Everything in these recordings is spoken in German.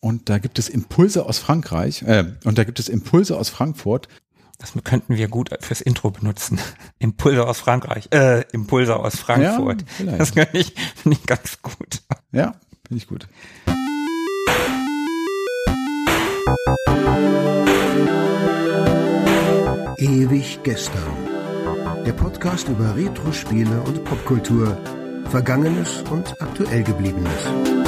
und da gibt es Impulse aus Frankreich äh, und da gibt es Impulse aus Frankfurt. Das könnten wir gut fürs Intro benutzen. Impulse aus Frankreich, äh, Impulse aus Frankfurt. Ja, das finde ich, find ich ganz gut. Ja, finde ich gut. Ewig gestern. Der Podcast über Retro-Spiele und Popkultur. Vergangenes und aktuell gebliebenes.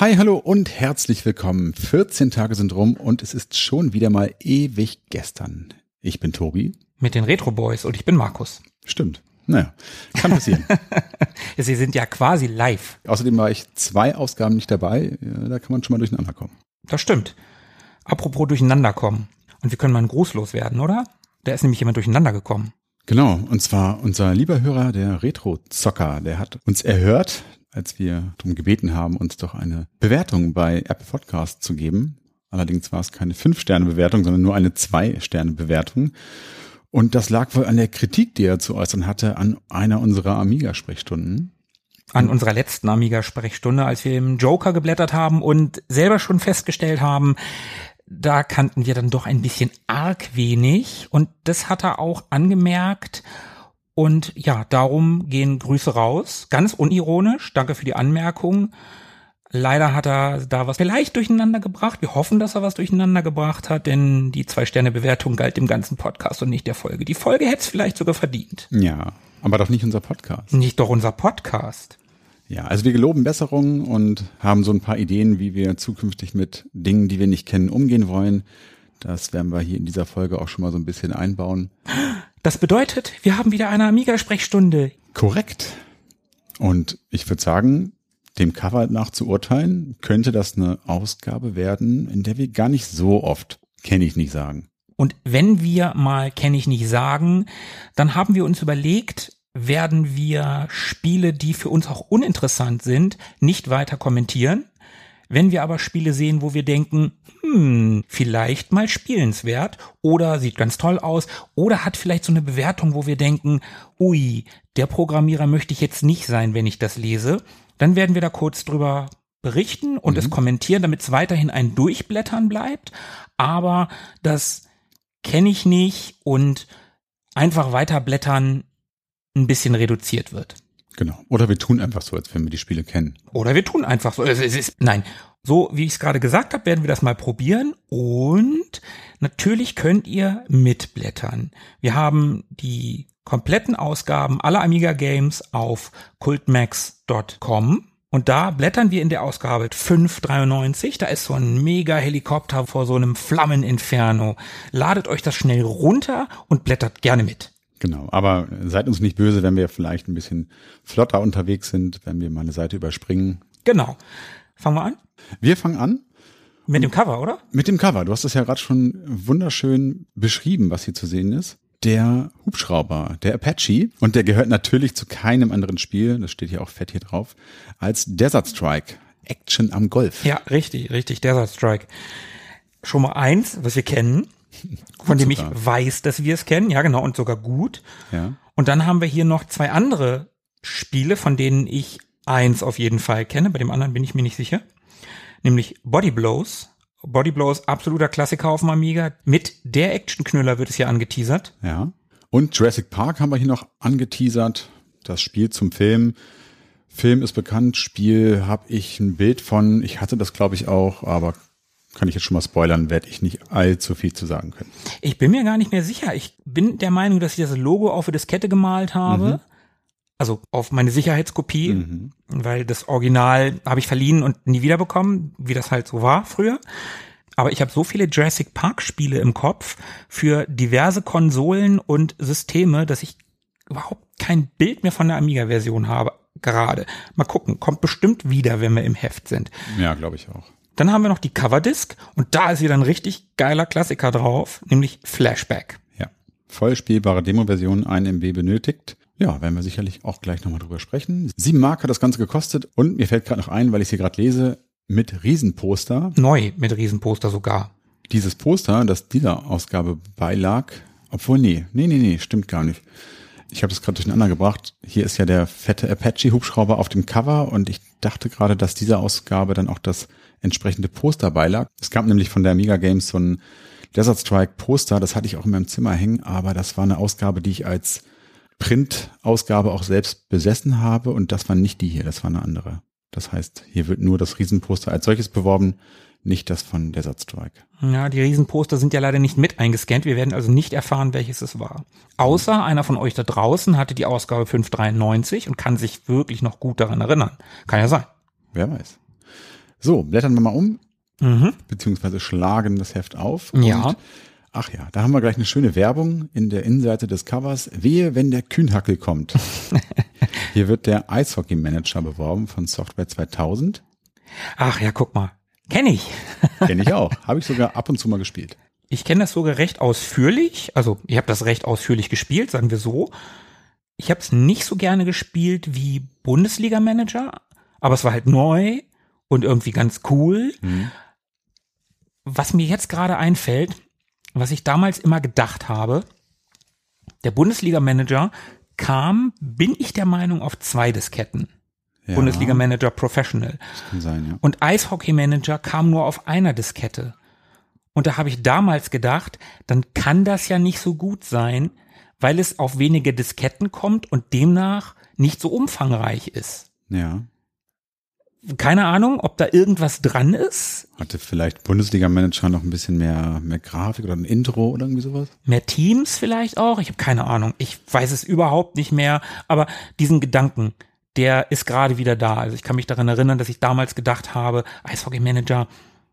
Hi, hallo und herzlich willkommen. 14 Tage sind rum und es ist schon wieder mal ewig gestern. Ich bin Tobi. Mit den Retro Boys und ich bin Markus. Stimmt. Naja, kann passieren. Sie sind ja quasi live. Außerdem war ich zwei Ausgaben nicht dabei. Da kann man schon mal durcheinander kommen. Das stimmt. Apropos durcheinander kommen. Und wir können mal einen Gruß loswerden, oder? Da ist nämlich jemand durcheinander gekommen. Genau, und zwar unser lieber Hörer, der Retro-Zocker, der hat uns erhört, als wir darum gebeten haben, uns doch eine Bewertung bei Apple Podcast zu geben. Allerdings war es keine Fünf-Sterne-Bewertung, sondern nur eine Zwei-Sterne-Bewertung. Und das lag wohl an der Kritik, die er zu äußern hatte, an einer unserer Amiga-Sprechstunden. An unserer letzten Amiga-Sprechstunde, als wir im Joker geblättert haben und selber schon festgestellt haben, da kannten wir dann doch ein bisschen arg wenig. Und das hat er auch angemerkt und ja, darum gehen Grüße raus. Ganz unironisch. Danke für die Anmerkung. Leider hat er da was vielleicht durcheinander gebracht. Wir hoffen, dass er was durcheinander gebracht hat, denn die Zwei-Sterne-Bewertung galt dem ganzen Podcast und nicht der Folge. Die Folge hätte es vielleicht sogar verdient. Ja, aber doch nicht unser Podcast. Nicht doch unser Podcast. Ja, also wir geloben Besserungen und haben so ein paar Ideen, wie wir zukünftig mit Dingen, die wir nicht kennen, umgehen wollen. Das werden wir hier in dieser Folge auch schon mal so ein bisschen einbauen. Das bedeutet, wir haben wieder eine Amiga-Sprechstunde. Korrekt. Und ich würde sagen, dem Cover nach zu urteilen, könnte das eine Ausgabe werden, in der wir gar nicht so oft kenne ich nicht sagen. Und wenn wir mal kenne ich nicht sagen, dann haben wir uns überlegt, werden wir Spiele, die für uns auch uninteressant sind, nicht weiter kommentieren, wenn wir aber Spiele sehen, wo wir denken, hm, vielleicht mal spielenswert oder sieht ganz toll aus oder hat vielleicht so eine Bewertung, wo wir denken, ui, der Programmierer möchte ich jetzt nicht sein, wenn ich das lese, dann werden wir da kurz drüber berichten und mhm. es kommentieren, damit es weiterhin ein Durchblättern bleibt, aber das kenne ich nicht und einfach weiterblättern ein bisschen reduziert wird. Genau. Oder wir tun einfach so, als wenn wir die Spiele kennen. Oder wir tun einfach so. Es ist, nein, so wie ich es gerade gesagt habe, werden wir das mal probieren. Und natürlich könnt ihr mitblättern. Wir haben die kompletten Ausgaben aller Amiga Games auf cultmax.com. Und da blättern wir in der Ausgabe 593. Da ist so ein mega Helikopter vor so einem Flammeninferno. Ladet euch das schnell runter und blättert gerne mit. Genau, aber seid uns nicht böse, wenn wir vielleicht ein bisschen flotter unterwegs sind, wenn wir mal eine Seite überspringen. Genau. Fangen wir an? Wir fangen an. Mit dem Cover, oder? Mit dem Cover. Du hast es ja gerade schon wunderschön beschrieben, was hier zu sehen ist. Der Hubschrauber, der Apache, und der gehört natürlich zu keinem anderen Spiel, das steht hier auch fett hier drauf, als Desert Strike. Action am Golf. Ja, richtig, richtig, Desert Strike. Schon mal eins, was wir kennen von dem ich weiß, dass wir es kennen. Ja, genau, und sogar gut. Ja. Und dann haben wir hier noch zwei andere Spiele, von denen ich eins auf jeden Fall kenne. Bei dem anderen bin ich mir nicht sicher. Nämlich Body Blows. Body Blows, absoluter Klassiker auf dem Amiga. Mit der Actionknüller wird es hier angeteasert. Ja. Und Jurassic Park haben wir hier noch angeteasert. Das Spiel zum Film. Film ist bekannt, Spiel habe ich ein Bild von. Ich hatte das, glaube ich, auch, aber kann ich jetzt schon mal spoilern, werde ich nicht allzu viel zu sagen können. Ich bin mir gar nicht mehr sicher. Ich bin der Meinung, dass ich das Logo auf der Diskette gemalt habe. Mhm. Also auf meine Sicherheitskopie, mhm. weil das Original habe ich verliehen und nie wiederbekommen, wie das halt so war früher. Aber ich habe so viele Jurassic Park Spiele im Kopf für diverse Konsolen und Systeme, dass ich überhaupt kein Bild mehr von der Amiga-Version habe. Gerade. Mal gucken, kommt bestimmt wieder, wenn wir im Heft sind. Ja, glaube ich auch. Dann haben wir noch die Coverdisc und da ist wieder ein richtig geiler Klassiker drauf, nämlich Flashback. Ja. voll spielbare Demo-Version 1 MB benötigt. Ja, werden wir sicherlich auch gleich nochmal drüber sprechen. Sieben Mark hat das Ganze gekostet und mir fällt gerade noch ein, weil ich hier gerade lese, mit Riesenposter. Neu mit Riesenposter sogar. Dieses Poster, das dieser Ausgabe beilag, obwohl nee, nee, nee, nee, stimmt gar nicht. Ich habe das gerade durcheinander gebracht. Hier ist ja der fette Apache-Hubschrauber auf dem Cover und ich dachte gerade, dass dieser Ausgabe dann auch das entsprechende Poster beilag. Es gab nämlich von der Amiga Games so ein Desert Strike Poster, das hatte ich auch in meinem Zimmer hängen, aber das war eine Ausgabe, die ich als Print-Ausgabe auch selbst besessen habe und das war nicht die hier, das war eine andere. Das heißt, hier wird nur das Riesenposter als solches beworben, nicht das von Desert Strike. Ja, die Riesenposter sind ja leider nicht mit eingescannt. Wir werden also nicht erfahren, welches es war. Außer einer von euch da draußen hatte die Ausgabe 593 und kann sich wirklich noch gut daran erinnern. Kann ja sein. Wer weiß. So, blättern wir mal um, Mhm. beziehungsweise schlagen das Heft auf. Ja. Ach ja, da haben wir gleich eine schöne Werbung in der Innenseite des Covers. Wehe, wenn der Kühnhackel kommt. Hier wird der Eishockey-Manager beworben von Software 2000. Ach ja, guck mal. Kenne ich. Kenne ich auch. Habe ich sogar ab und zu mal gespielt. Ich kenne das sogar recht ausführlich. Also ich habe das recht ausführlich gespielt, sagen wir so. Ich habe es nicht so gerne gespielt wie Bundesliga-Manager, aber es war halt neu und irgendwie ganz cool. Was mir jetzt gerade einfällt, was ich damals immer gedacht habe, der Bundesliga-Manager kam, bin ich der Meinung, auf zwei Disketten. Ja, Bundesliga-Manager Professional. Kann sein, ja. Und Eishockey Manager kam nur auf einer Diskette. Und da habe ich damals gedacht, dann kann das ja nicht so gut sein, weil es auf wenige Disketten kommt und demnach nicht so umfangreich ist. Ja. Keine Ahnung, ob da irgendwas dran ist. Hatte vielleicht Bundesliga-Manager noch ein bisschen mehr, mehr Grafik oder ein Intro oder irgendwie sowas? Mehr Teams vielleicht auch. Ich habe keine Ahnung. Ich weiß es überhaupt nicht mehr. Aber diesen Gedanken, der ist gerade wieder da. Also ich kann mich daran erinnern, dass ich damals gedacht habe, Eishockey Manager,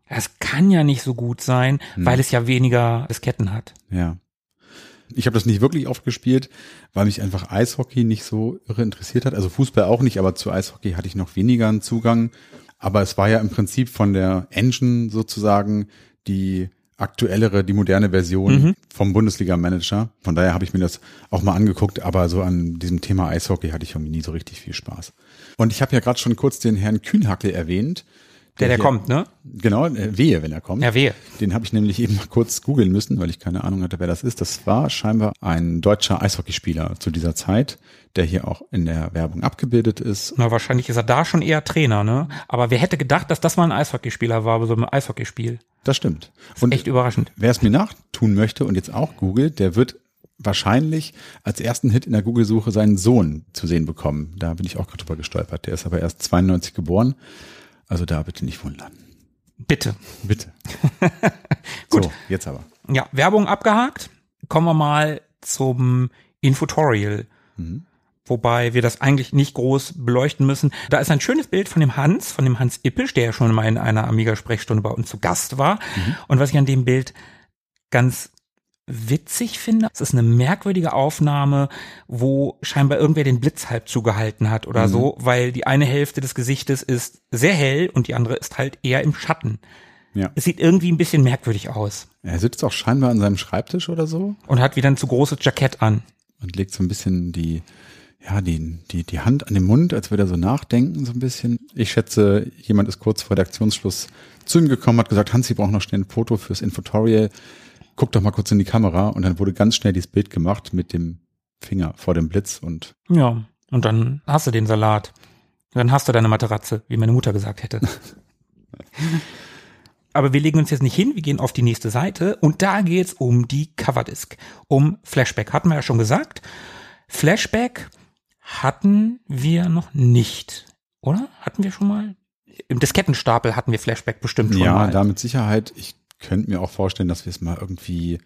das kann ja nicht so gut sein, weil es ja weniger Disketten hat. Ja. Ich habe das nicht wirklich oft gespielt, weil mich einfach Eishockey nicht so irre interessiert hat. Also Fußball auch nicht, aber zu Eishockey hatte ich noch weniger einen Zugang. Aber es war ja im Prinzip von der Engine sozusagen die aktuellere, die moderne Version vom Bundesliga-Manager. Von daher habe ich mir das auch mal angeguckt, aber so an diesem Thema Eishockey hatte ich irgendwie nie so richtig viel Spaß. Und ich habe ja gerade schon kurz den Herrn Kühnhackel erwähnt. Der, der kommt, ne? Genau, äh, wehe, wenn er kommt. Ja, wehe. Den habe ich nämlich eben mal kurz googeln müssen, weil ich keine Ahnung hatte, wer das ist. Das war scheinbar ein deutscher Eishockeyspieler zu dieser Zeit, der hier auch in der Werbung abgebildet ist. Na, wahrscheinlich ist er da schon eher Trainer, ne? Aber wer hätte gedacht, dass das mal ein Eishockeyspieler war bei so einem Eishockeyspiel? Das stimmt. Und Echt überraschend. wer es mir nachtun möchte und jetzt auch googelt, der wird wahrscheinlich als ersten Hit in der Google-Suche seinen Sohn zu sehen bekommen. Da bin ich auch gerade drüber gestolpert. Der ist aber erst 92 geboren. Also da bitte nicht wundern. Bitte. Bitte. Gut. So, jetzt aber. Ja, Werbung abgehakt. Kommen wir mal zum Infotorial. Wobei wir das eigentlich nicht groß beleuchten müssen. Da ist ein schönes Bild von dem Hans, von dem Hans Ippisch, der ja schon mal in einer Amiga-Sprechstunde bei uns zu Gast war. Und was ich an dem Bild ganz witzig finde, es ist eine merkwürdige Aufnahme, wo scheinbar irgendwer den Blitz halb zugehalten hat oder so, weil die eine Hälfte des Gesichtes ist sehr hell und die andere ist halt eher im Schatten. Ja. Es sieht irgendwie ein bisschen merkwürdig aus Er sitzt auch scheinbar an seinem Schreibtisch oder so und hat wieder ein zu großes Jackett an. und legt so ein bisschen die, ja, die, die, die Hand an den Mund, als würde er so nachdenken, so ein bisschen. Ich schätze, jemand ist kurz vor der Aktionsschluss zu ihm gekommen, hat gesagt, Hans, Sie brauchen noch schnell ein Foto fürs Infotorial. Guck doch mal kurz in die Kamera. Und dann wurde ganz schnell dieses Bild gemacht mit dem Finger vor dem Blitz und Ja, und dann hast du den Salat. Dann hast du deine Matratze, wie meine Mutter gesagt hätte. Aber wir legen uns jetzt nicht hin, wir gehen auf die nächste Seite und da geht's um die Coverdisk, um Flashback. Hatten wir ja schon gesagt. Flashback hatten wir noch nicht, oder? Hatten wir schon mal? Im Diskettenstapel hatten wir Flashback bestimmt schon ja, mal. da mit Sicherheit. Ich könnte mir auch vorstellen, dass wir es mal irgendwie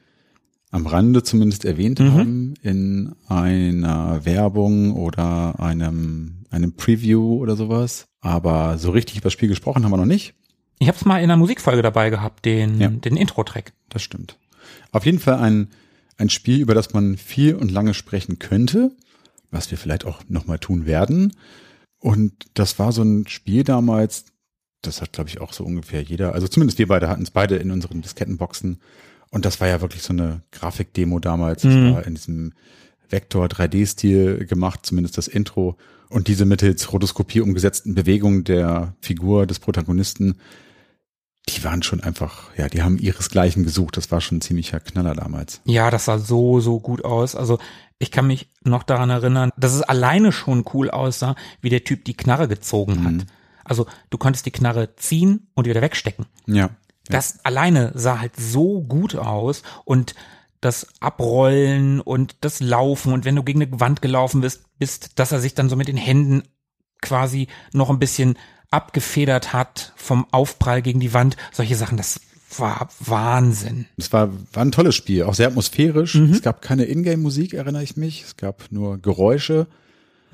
am Rande zumindest erwähnt Mhm. haben in einer Werbung oder einem, einem Preview oder sowas. Aber so richtig über das Spiel gesprochen haben wir noch nicht. Ich habe es mal in einer Musikfolge dabei gehabt, den, Ja. den Intro-Track. Das stimmt. Auf jeden Fall ein, ein Spiel, über das man viel und lange sprechen könnte, was wir vielleicht auch nochmal tun werden. Und das war so ein Spiel damals, das hat, glaube ich, auch so ungefähr jeder, also zumindest wir beide hatten es beide in unseren Diskettenboxen. Und das war ja wirklich so eine Grafikdemo damals. Mhm. Das war in diesem Vektor 3D-Stil gemacht, zumindest das Intro. Und diese mittels Rotoskopie umgesetzten Bewegungen der Figur des Protagonisten, die waren schon einfach, ja, die haben ihresgleichen gesucht. Das war schon ein ziemlicher Knaller damals. Ja, das sah so, so gut aus. Also ich kann mich noch daran erinnern, dass es alleine schon cool aussah, wie der Typ die Knarre gezogen hat. Also du konntest die Knarre ziehen und wieder wegstecken. Ja. Das alleine sah halt so gut aus und das Abrollen und das Laufen und wenn du gegen eine Wand gelaufen bist, bist, dass er sich dann so mit den Händen quasi noch ein bisschen abgefedert hat vom Aufprall gegen die Wand. Solche Sachen, das war Wahnsinn. Es war, war ein tolles Spiel, auch sehr atmosphärisch. Mhm. Es gab keine Ingame-Musik, erinnere ich mich. Es gab nur Geräusche.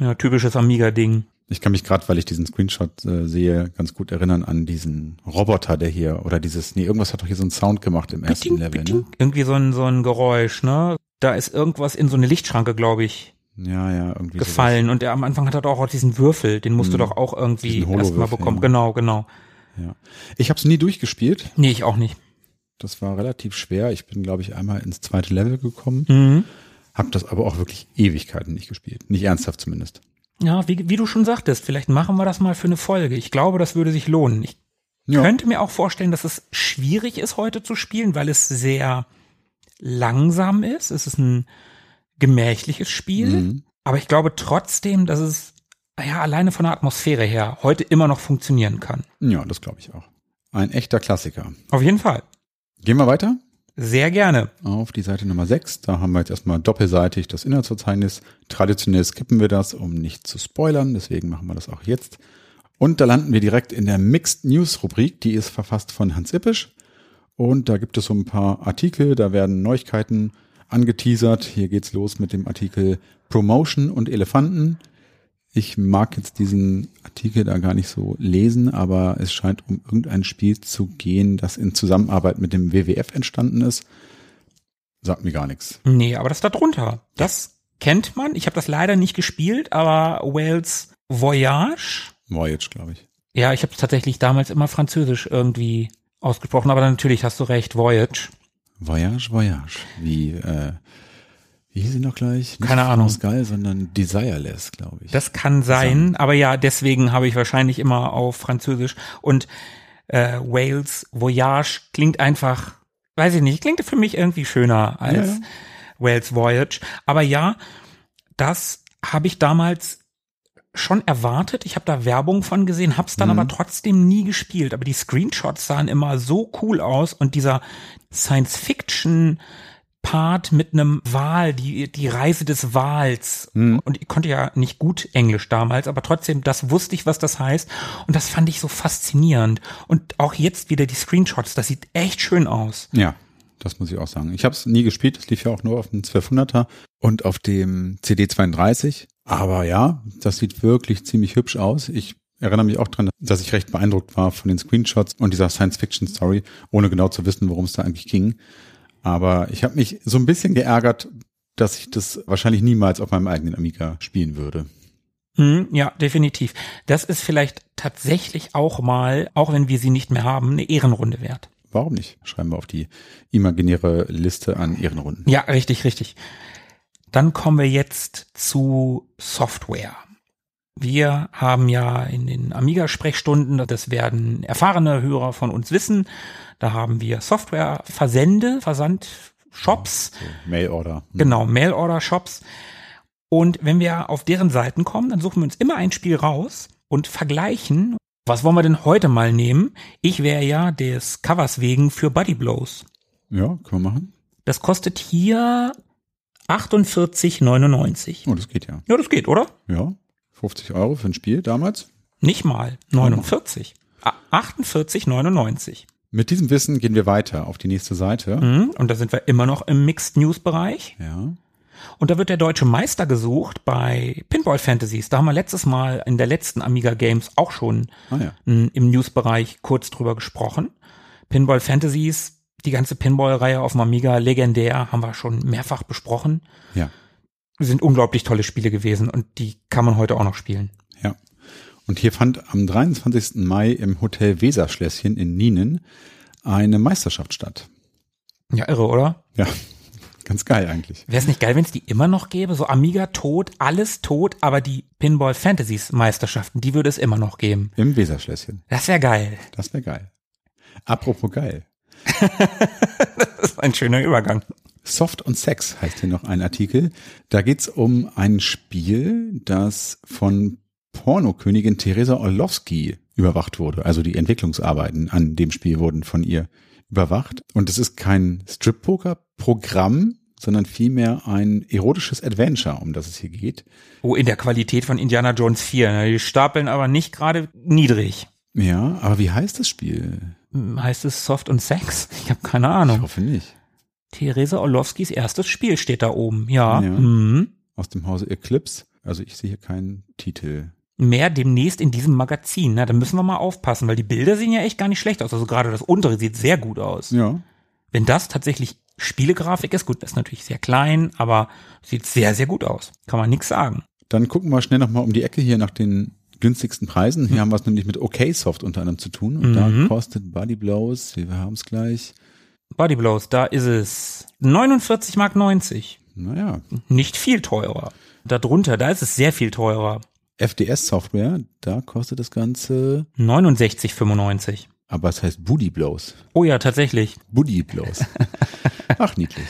Ja, typisches Amiga-Ding. Ich kann mich gerade, weil ich diesen Screenshot äh, sehe, ganz gut erinnern an diesen Roboter, der hier, oder dieses, nee, irgendwas hat doch hier so einen Sound gemacht im ersten Biting, Level, biting. ne? Irgendwie so ein, so ein Geräusch, ne? Da ist irgendwas in so eine Lichtschranke, glaube ich, Ja, ja, irgendwie gefallen. Und der am Anfang hat er doch auch diesen Würfel, den musst du doch auch irgendwie erstmal bekommen. ja. Genau, genau. Sowas. Ja. Ich habe es nie durchgespielt. Nee, ich auch nicht. Das war relativ schwer. Ich bin, glaube ich, einmal ins zweite Level gekommen. Mhm. Hab das aber auch wirklich Ewigkeiten nicht gespielt. Nicht ernsthaft zumindest. Ja, wie, wie du schon sagtest, vielleicht machen wir das mal für eine Folge. Ich glaube, das würde sich lohnen. Ich Ja. könnte mir auch vorstellen, dass es schwierig ist, heute zu spielen, weil es sehr langsam ist. Es ist ein gemächliches Spiel. Mhm. Aber ich glaube trotzdem, dass es ja alleine von der Atmosphäre her heute immer noch funktionieren kann. Ja, das glaube ich auch. Ein echter Klassiker. Auf jeden Fall. Gehen wir weiter Sehr gerne. auf die Seite Nummer 6. Da haben wir jetzt erstmal doppelseitig das Inhaltsverzeichnis. Traditionell skippen wir das, um nicht zu spoilern. Deswegen machen wir das auch jetzt. Und da landen wir direkt in der Mixed News Rubrik. Die ist verfasst von Hans Ippisch. Und da gibt es so ein paar Artikel. Da werden Neuigkeiten angeteasert. Hier geht's los mit dem Artikel Promotion und Elefanten. Ich mag jetzt diesen Artikel da gar nicht so lesen, aber es scheint um irgendein Spiel zu gehen, das in Zusammenarbeit mit dem WWF entstanden ist. Sagt mir gar nichts. Nee, aber das da drunter, das kennt man. Ich habe das leider nicht gespielt, aber Wales Voyage. Voyage, glaube ich. Ja, ich habe tatsächlich damals immer Französisch irgendwie ausgesprochen, aber natürlich hast du recht, Voyage. Voyage, Voyage. Wie, äh, wie hieß sie noch gleich? Nicht Keine Ahnung. Gall, sondern Desireless, glaube ich. Das kann sein, aber ja, deswegen habe ich wahrscheinlich immer auf Französisch und äh, Wales Voyage klingt einfach, weiß ich nicht, klingt für mich irgendwie schöner als Ja, ja. Wales Voyage. Aber ja, das habe ich damals schon erwartet. Ich habe da Werbung von gesehen, hab's dann Mhm. aber trotzdem nie gespielt. Aber die Screenshots sahen immer so cool aus und dieser Science-Fiction Part mit einem Wal, die, die Reise des Wals. Mhm. Und ich konnte ja nicht gut Englisch damals, aber trotzdem, das wusste ich, was das heißt. Und das fand ich so faszinierend. Und auch jetzt wieder die Screenshots, das sieht echt schön aus. Ja, das muss ich auch sagen. Ich habe es nie gespielt, es lief ja auch nur auf dem 1200er und auf dem CD32. Aber ja, das sieht wirklich ziemlich hübsch aus. Ich erinnere mich auch dran, dass ich recht beeindruckt war von den Screenshots und dieser Science-Fiction-Story, ohne genau zu wissen, worum es da eigentlich ging. Aber ich habe mich so ein bisschen geärgert, dass ich das wahrscheinlich niemals auf meinem eigenen Amiga spielen würde. Hm, ja, definitiv. Das ist vielleicht tatsächlich auch mal, auch wenn wir sie nicht mehr haben, eine Ehrenrunde wert. Warum nicht? Schreiben wir auf die imaginäre Liste an Ehrenrunden. Ja, richtig, richtig. Dann kommen wir jetzt zu Software. Wir haben ja in den Amiga-Sprechstunden, das werden erfahrene Hörer von uns wissen, da haben wir Software-Versende, Versandshops, So, Mailorder. Hm. genau, Mail-Order-Shops. Und wenn wir auf deren Seiten kommen, dann suchen wir uns immer ein Spiel raus und vergleichen, was wollen wir denn heute mal nehmen? Ich wäre ja des Covers wegen für Buddy Blows. Ja, können wir machen. Das kostet hier 48,99. Oh, das geht ja. Ja, das geht, oder? Ja, 50 Euro für ein Spiel damals. Nicht mal. 49. Ah, 48,99. Mit diesem Wissen gehen wir weiter auf die nächste Seite. Mhm. Und da sind wir immer noch im Mixed News Bereich. Ja. Und da wird der deutsche Meister gesucht bei Pinball Fantasies. Da haben wir letztes Mal in der letzten Amiga Games auch schon Ah ja. im News-Bereich kurz drüber gesprochen. Pinball Fantasies, die ganze Pinball-Reihe auf dem Amiga, legendär, haben wir schon mehrfach besprochen. Ja. Sind unglaublich tolle Spiele gewesen und die kann man heute auch noch spielen. Und hier fand am 23. Mai im Hotel Weserschlösschen in Nienen eine Meisterschaft statt. Ja, irre, oder? Ja, ganz geil eigentlich. Wäre es nicht geil, wenn es die immer noch gäbe? So Amiga tot, alles tot, aber die Pinball Fantasies Meisterschaften, die würde es immer noch geben. Im Weserschlösschen. Das wäre geil. Das wäre geil. Apropos geil. Das ist ein schöner Übergang. Soft und Sex heißt hier noch ein Artikel. Da geht's um ein Spiel, das von Pornokönigin Theresa Orlowski überwacht wurde. Also die Entwicklungsarbeiten an dem Spiel wurden von ihr überwacht. Und es ist kein Strip-Poker-Programm, sondern vielmehr ein erotisches Adventure, um das es hier geht. Oh, in der Qualität von Indiana Jones 4. ne? Die stapeln aber nicht gerade niedrig. Ja, aber wie heißt das Spiel? Hm, Heißt es Soft und Sex? Ich habe keine Ich Ahnung. hoffe nicht. Theresa Orlowskis erstes Spiel steht da oben. Ja. Ja. Mhm. Aus dem Hause Eclipse. Also ich sehe hier keinen Titel. Mehr demnächst in diesem Magazin. Na, da müssen wir mal aufpassen, weil die Bilder sehen ja echt gar nicht schlecht aus. Also gerade das untere sieht sehr gut aus. Ja. Wenn das tatsächlich Spielegrafik ist, gut, das ist natürlich sehr klein, aber sieht sehr, sehr gut aus. Kann man nichts sagen. Dann gucken wir schnell nochmal um die Ecke hier nach den günstigsten Preisen. Hier haben wir es nämlich mit OKSoft unter anderem zu tun. Und da Mhm. kostet Body Blows, wir haben es gleich, Body Blows, da ist es 49 Mark 90. naja, Nicht viel teurer. Darunter, da ist es sehr viel teurer. FDS-Software, da kostet das Ganze, 69,95. aber es heißt Booty Blows. Oh ja, tatsächlich. Booty Blows. Ach, niedlich.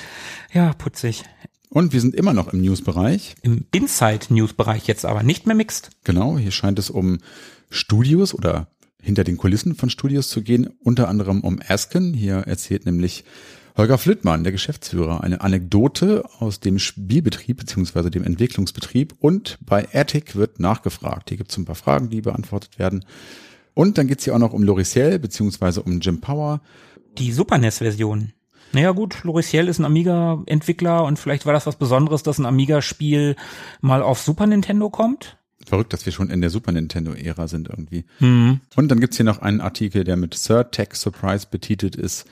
Ja, putzig. Und wir sind immer noch im News-Bereich. Im Inside-News-Bereich jetzt aber nicht mehr mixed. Genau, hier scheint es um Studios oder hinter den Kulissen von Studios zu gehen, unter anderem um Asken. Hier erzählt nämlich Holger Flittmann, der Geschäftsführer, eine Anekdote aus dem Spielbetrieb beziehungsweise dem Entwicklungsbetrieb und bei Attic wird nachgefragt. Hier gibt es ein paar Fragen, die beantwortet werden. Und dann geht's hier auch noch um Loriciel beziehungsweise um Jim Power. Die Super NES-Version. Naja gut, Loriciel ist ein Amiga-Entwickler und vielleicht war das was Besonderes, dass ein Amiga-Spiel mal auf Super Nintendo kommt. Verrückt, dass wir schon in der Super Nintendo-Ära sind irgendwie. Hm. Und dann gibt's hier noch einen Artikel, der mit Third Tech Surprise betitelt ist.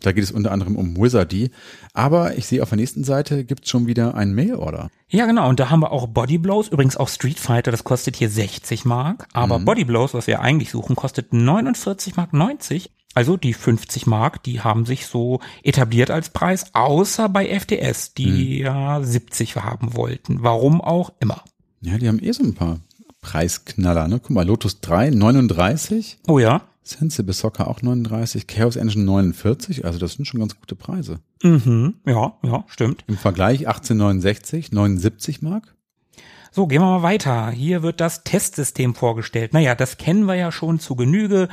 Da geht es unter anderem um Wizardy. Aber ich sehe auf der nächsten Seite gibt's schon wieder einen Mail-Order. Ja, genau. Und da haben wir auch Body Blows. Übrigens auch Street Fighter, das kostet hier 60 Mark. Aber Body Blows, was wir eigentlich suchen, kostet 49 Mark 90. Also die 50 Mark, die haben sich so etabliert als Preis, außer bei FDS, die ja 70 haben wollten. Warum auch immer. Ja, die haben eh so ein paar Preisknaller. Ne? Guck mal, Lotus 3, 39. Oh ja. Sensible Soccer auch 39. Chaos Engine 49. Also das sind schon ganz gute Preise. Mhm. Ja, ja, stimmt. Im Vergleich 1869, 79 Mark. So, gehen wir mal weiter. Hier wird das Testsystem vorgestellt. Naja, das kennen wir ja schon zu Genüge.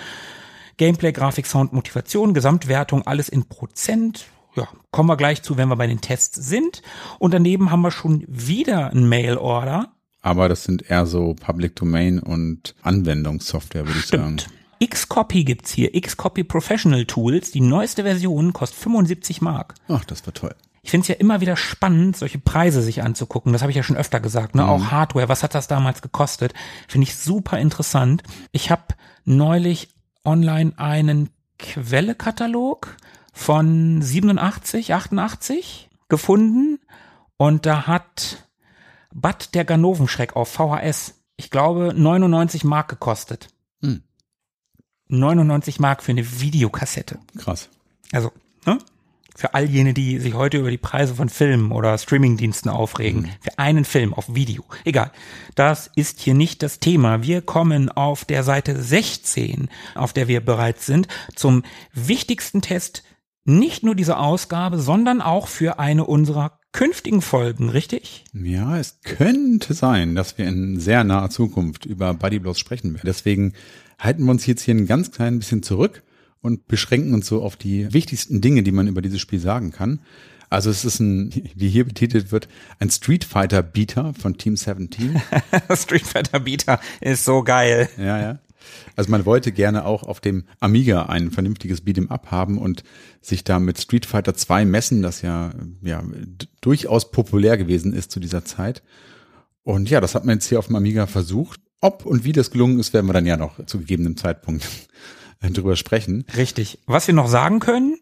Gameplay, Grafik, Sound, Motivation, Gesamtwertung, alles in Prozent. Ja, kommen wir gleich zu, wenn wir bei den Tests sind. Und daneben haben wir schon wieder ein Mail-Order. Aber das sind eher so Public Domain und Anwendungssoftware, würde ich sagen. Xcopy gibt's hier. Xcopy Professional Tools. Die neueste Version kostet 75 Mark. Ach, das war toll. Ich finde es ja immer wieder spannend, solche Preise sich anzugucken. Das habe ich ja schon öfter gesagt. Ne? Auch Hardware, was hat das damals gekostet? Finde ich super interessant. Ich habe neulich online einen Quellekatalog von 87, 88 gefunden und da hat Bad der Ganovenschreck auf VHS, ich glaube, 99 Mark gekostet. Hm. 99 Mark für eine Videokassette. Krass. Also, ne? Für all jene, die sich heute über die Preise von Filmen oder Streamingdiensten aufregen. Für einen Film auf Video. Egal. Das ist hier nicht das Thema. Wir kommen auf der Seite 16, auf der wir bereits sind, zum wichtigsten Test nicht nur dieser Ausgabe, sondern auch für eine unserer künftigen Folgen, richtig? Ja, es könnte sein, dass wir in sehr naher Zukunft über Buddy Blows sprechen werden. Deswegen halten wir uns jetzt hier ein ganz klein bisschen zurück und beschränken uns so auf die wichtigsten Dinge, die man über dieses Spiel sagen kann. Also es ist ein, wie hier betitelt wird, ein Street Fighter Beater von Team 17. Street Fighter Beta ist so geil. Ja, ja. Also man wollte gerne auch auf dem Amiga ein vernünftiges Beat'em Up haben und sich da mit Street Fighter 2 messen, das ja, ja durchaus populär gewesen ist zu dieser Zeit. Und ja, das hat man jetzt hier auf dem Amiga versucht. Ob und wie das gelungen ist, werden wir dann ja noch zu gegebenem Zeitpunkt drüber sprechen. Richtig. Was wir noch sagen können,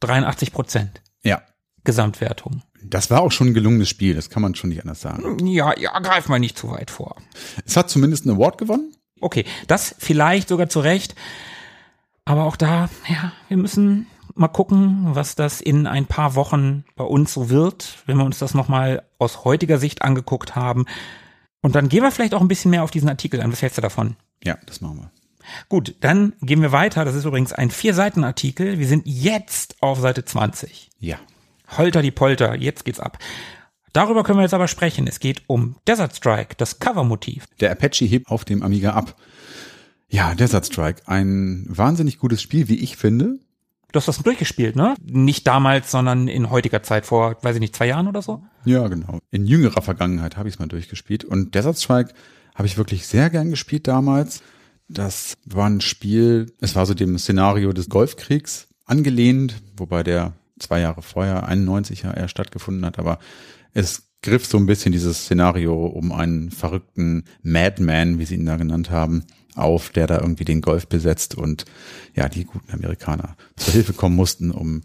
83 Prozent Ja, Gesamtwertung. das war auch schon ein gelungenes Spiel, das kann man schon nicht anders sagen. Ja, ja, greif mal nicht zu weit vor. Es hat zumindest einen Award gewonnen. Okay, das vielleicht sogar zu Recht. Aber auch da, ja, wir müssen Mal gucken, was das in ein paar Wochen bei uns so wird, wenn wir uns das nochmal aus heutiger Sicht angeguckt haben. Und dann gehen wir vielleicht auch ein bisschen mehr auf diesen Artikel an. Was hältst du davon? Ja, das machen wir. Gut, dann gehen wir weiter. Das ist übrigens ein Vier-Seiten-Artikel. Wir sind jetzt auf Seite 20. Ja. Holter die Polter, jetzt geht's ab. Darüber können wir jetzt aber sprechen. Es geht um Desert Strike, das Covermotiv. Der Apache hebt auf dem Amiga ab. Ja, Desert Strike, ein wahnsinnig gutes Spiel, wie ich finde. Du hast das durchgespielt, ne? Nicht damals, sondern in heutiger Zeit, vor, weiß ich nicht, zwei Jahren oder so? Ja, genau. In jüngerer Vergangenheit habe ich es mal durchgespielt. Und Desert Strike habe ich wirklich sehr gern gespielt damals. Das war ein Spiel, es war so dem Szenario des Golfkriegs angelehnt, wobei der zwei Jahre vorher, 91 ja eher stattgefunden hat, aber es griff so ein bisschen dieses Szenario um einen verrückten Madman, wie sie ihn da genannt haben, auf, der da irgendwie den Golf besetzt und ja, die guten Amerikaner zur Hilfe kommen mussten, um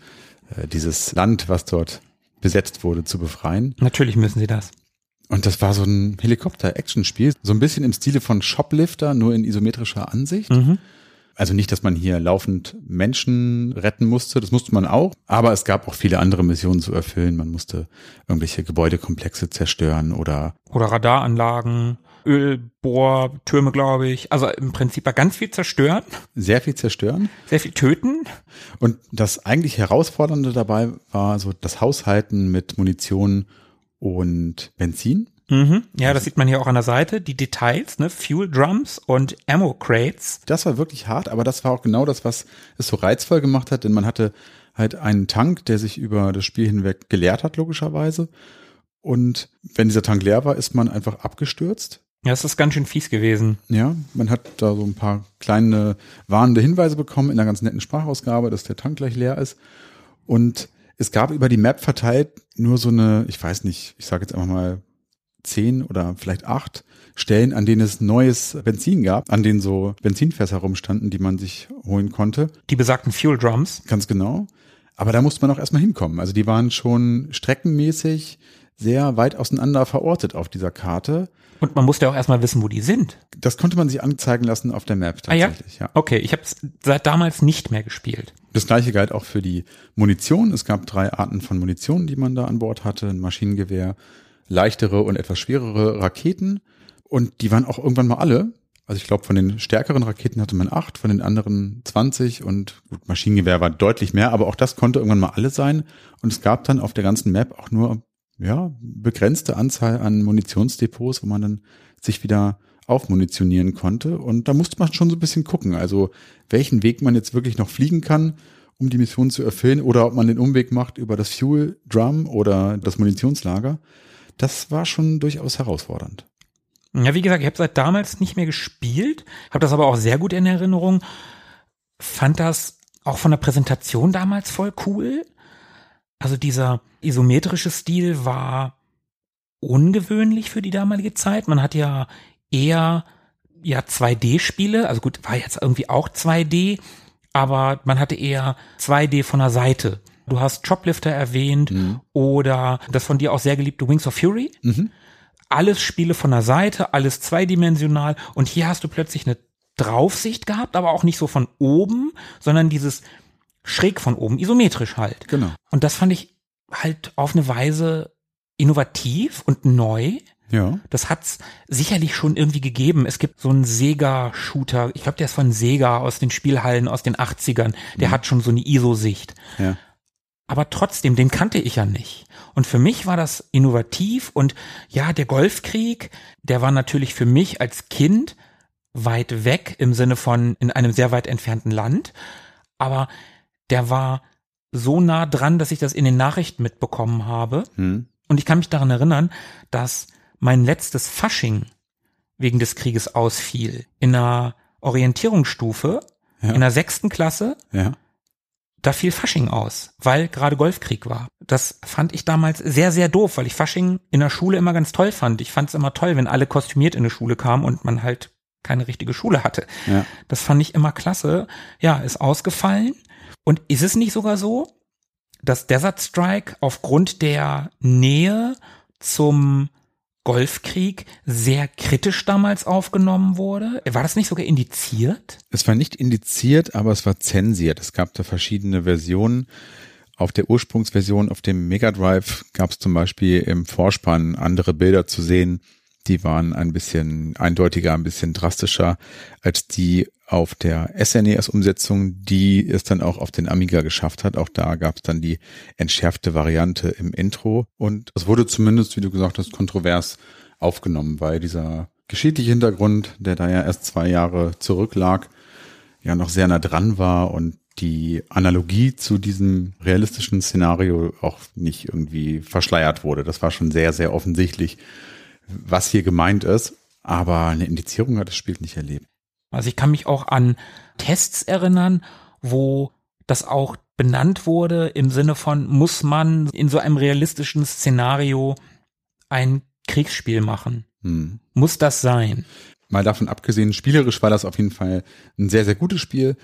äh, dieses Land, was dort besetzt wurde, zu befreien. Natürlich müssen sie das. Und das war so ein Helikopter-Action-Spiel, so ein bisschen im Stile von Shoplifter, nur in isometrischer Ansicht. Mhm. Also nicht, dass man hier laufend Menschen retten musste, das musste man auch, aber es gab auch viele andere Missionen zu erfüllen. Man musste irgendwelche Gebäudekomplexe zerstören oder Oder Radaranlagen, Ölbohrtürme, glaube ich. Also im Prinzip war ganz viel zerstören, sehr viel zerstören. sehr viel töten. Und das eigentlich Herausfordernde dabei war so das Haushalten mit Munition und Benzin. Mhm. Ja, das sieht man hier auch an der Seite. Die Details, ne? Fuel Drums und Ammo Crates. Das war wirklich hart, aber das war auch genau das, was es so reizvoll gemacht hat, denn man hatte halt einen Tank, der sich über das Spiel hinweg geleert hat, logischerweise. Und wenn dieser Tank leer war, ist man einfach abgestürzt. Ja, das ist ganz schön fies gewesen. Ja, man hat da so ein paar kleine warnende Hinweise bekommen in einer ganz netten Sprachausgabe, dass der Tank gleich leer ist. Und es gab über die Map verteilt nur so eine, ich weiß nicht, ich sage jetzt einfach mal zehn oder vielleicht acht Stellen, an denen es neues Benzin gab, an denen so Benzinfässer rumstanden, die man sich holen konnte. Die besagten Fuel Drums. Ganz genau. Aber da musste man auch erstmal hinkommen. Also die waren schon streckenmäßig sehr weit auseinander verortet auf dieser Karte. Und man musste auch erstmal wissen, wo die sind. Das konnte man sich anzeigen lassen auf der Map Ah ja? tatsächlich. ja. Okay, ich habe es seit damals nicht mehr gespielt. Das gleiche galt auch für die Munition. Es gab drei Arten von Munition, die man da an Bord hatte. Ein Maschinengewehr, leichtere und etwas schwerere Raketen. Und die waren auch irgendwann mal alle. Also ich glaube, von den stärkeren Raketen hatte man acht, von den anderen 20 und gut, Maschinengewehr war deutlich mehr, aber auch das konnte irgendwann mal alle sein. Und es gab dann auf der ganzen Map auch nur, ja, begrenzte Anzahl an Munitionsdepots, wo man dann sich wieder aufmunitionieren konnte. Und da musste man schon so ein bisschen gucken, also welchen Weg man jetzt wirklich noch fliegen kann, um die Mission zu erfüllen, oder ob man den Umweg macht über das Fuel Drum oder das Munitionslager. Das war schon durchaus herausfordernd. Ja, wie gesagt, ich habe seit damals nicht mehr gespielt, habe das aber auch sehr gut in Erinnerung. Fand das auch von der Präsentation damals voll cool. Also dieser isometrische Stil war ungewöhnlich für die damalige Zeit. Man hat ja eher ja 2D-Spiele, also gut, war jetzt irgendwie auch 2D, aber man hatte eher 2D von der Seite. Du hast Choplifter erwähnt oder das von dir auch sehr geliebte Wings of Fury. Alles Spiele von der Seite, alles zweidimensional und hier hast du plötzlich eine Draufsicht gehabt, aber auch nicht so von oben, sondern dieses schräg von oben, isometrisch halt. Genau. Und das fand ich halt auf eine Weise innovativ und neu. Ja. Das hat's sicherlich schon irgendwie gegeben. Es gibt so einen Sega-Shooter, ich glaube, der ist von Sega aus den Spielhallen aus den 80ern. Der hat schon so eine ISO-Sicht. Ja. Aber trotzdem, den kannte ich ja nicht. Und für mich war das innovativ und ja, der Golfkrieg, der war natürlich für mich als Kind weit weg im Sinne von in einem sehr weit entfernten Land. Aber der war so nah dran, dass ich das in den Nachrichten mitbekommen habe. Hm. Und ich kann mich daran erinnern, dass mein letztes Fasching wegen des Krieges ausfiel. In einer Orientierungsstufe, Ja. in der sechsten Klasse, Ja. da fiel Fasching aus, weil gerade Golfkrieg war. Das fand ich damals sehr, sehr doof, weil ich Fasching in der Schule immer ganz toll fand. Ich fand es immer toll, wenn alle kostümiert in die Schule kamen und man halt keine richtige Schule hatte. Ja. Das fand ich immer klasse. Ja, ist ausgefallen. Und ist es nicht sogar so, dass Desert Strike aufgrund der Nähe zum Golfkrieg sehr kritisch damals aufgenommen wurde. War das nicht sogar indiziert? Es war nicht indiziert, aber es war zensiert. Es gab da verschiedene Versionen. Auf der Ursprungsversion auf dem Mega Drive gab es zum Beispiel im Vorspann andere Bilder zu sehen. Die waren ein bisschen eindeutiger, ein bisschen drastischer als die auf der SNES-Umsetzung, die es dann auch auf den Amiga geschafft hat. Auch da gab es dann die entschärfte Variante im Intro. Und es wurde zumindest, wie du gesagt hast, kontrovers aufgenommen, weil dieser geschichtliche Hintergrund, der da ja erst zwei Jahre zurücklag, ja noch sehr nah dran war und die Analogie zu diesem realistischen Szenario auch nicht irgendwie verschleiert wurde. Das war schon sehr, sehr offensichtlich, was hier gemeint ist. Aber eine Indizierung hat das Spiel nicht erlebt. Also ich kann mich auch an Tests erinnern, wo das auch benannt wurde im Sinne von, muss man in so einem realistischen Szenario ein Kriegsspiel machen? Hm. Muss das sein? Mal davon abgesehen, spielerisch war das auf jeden Fall ein sehr, sehr gutes Spiel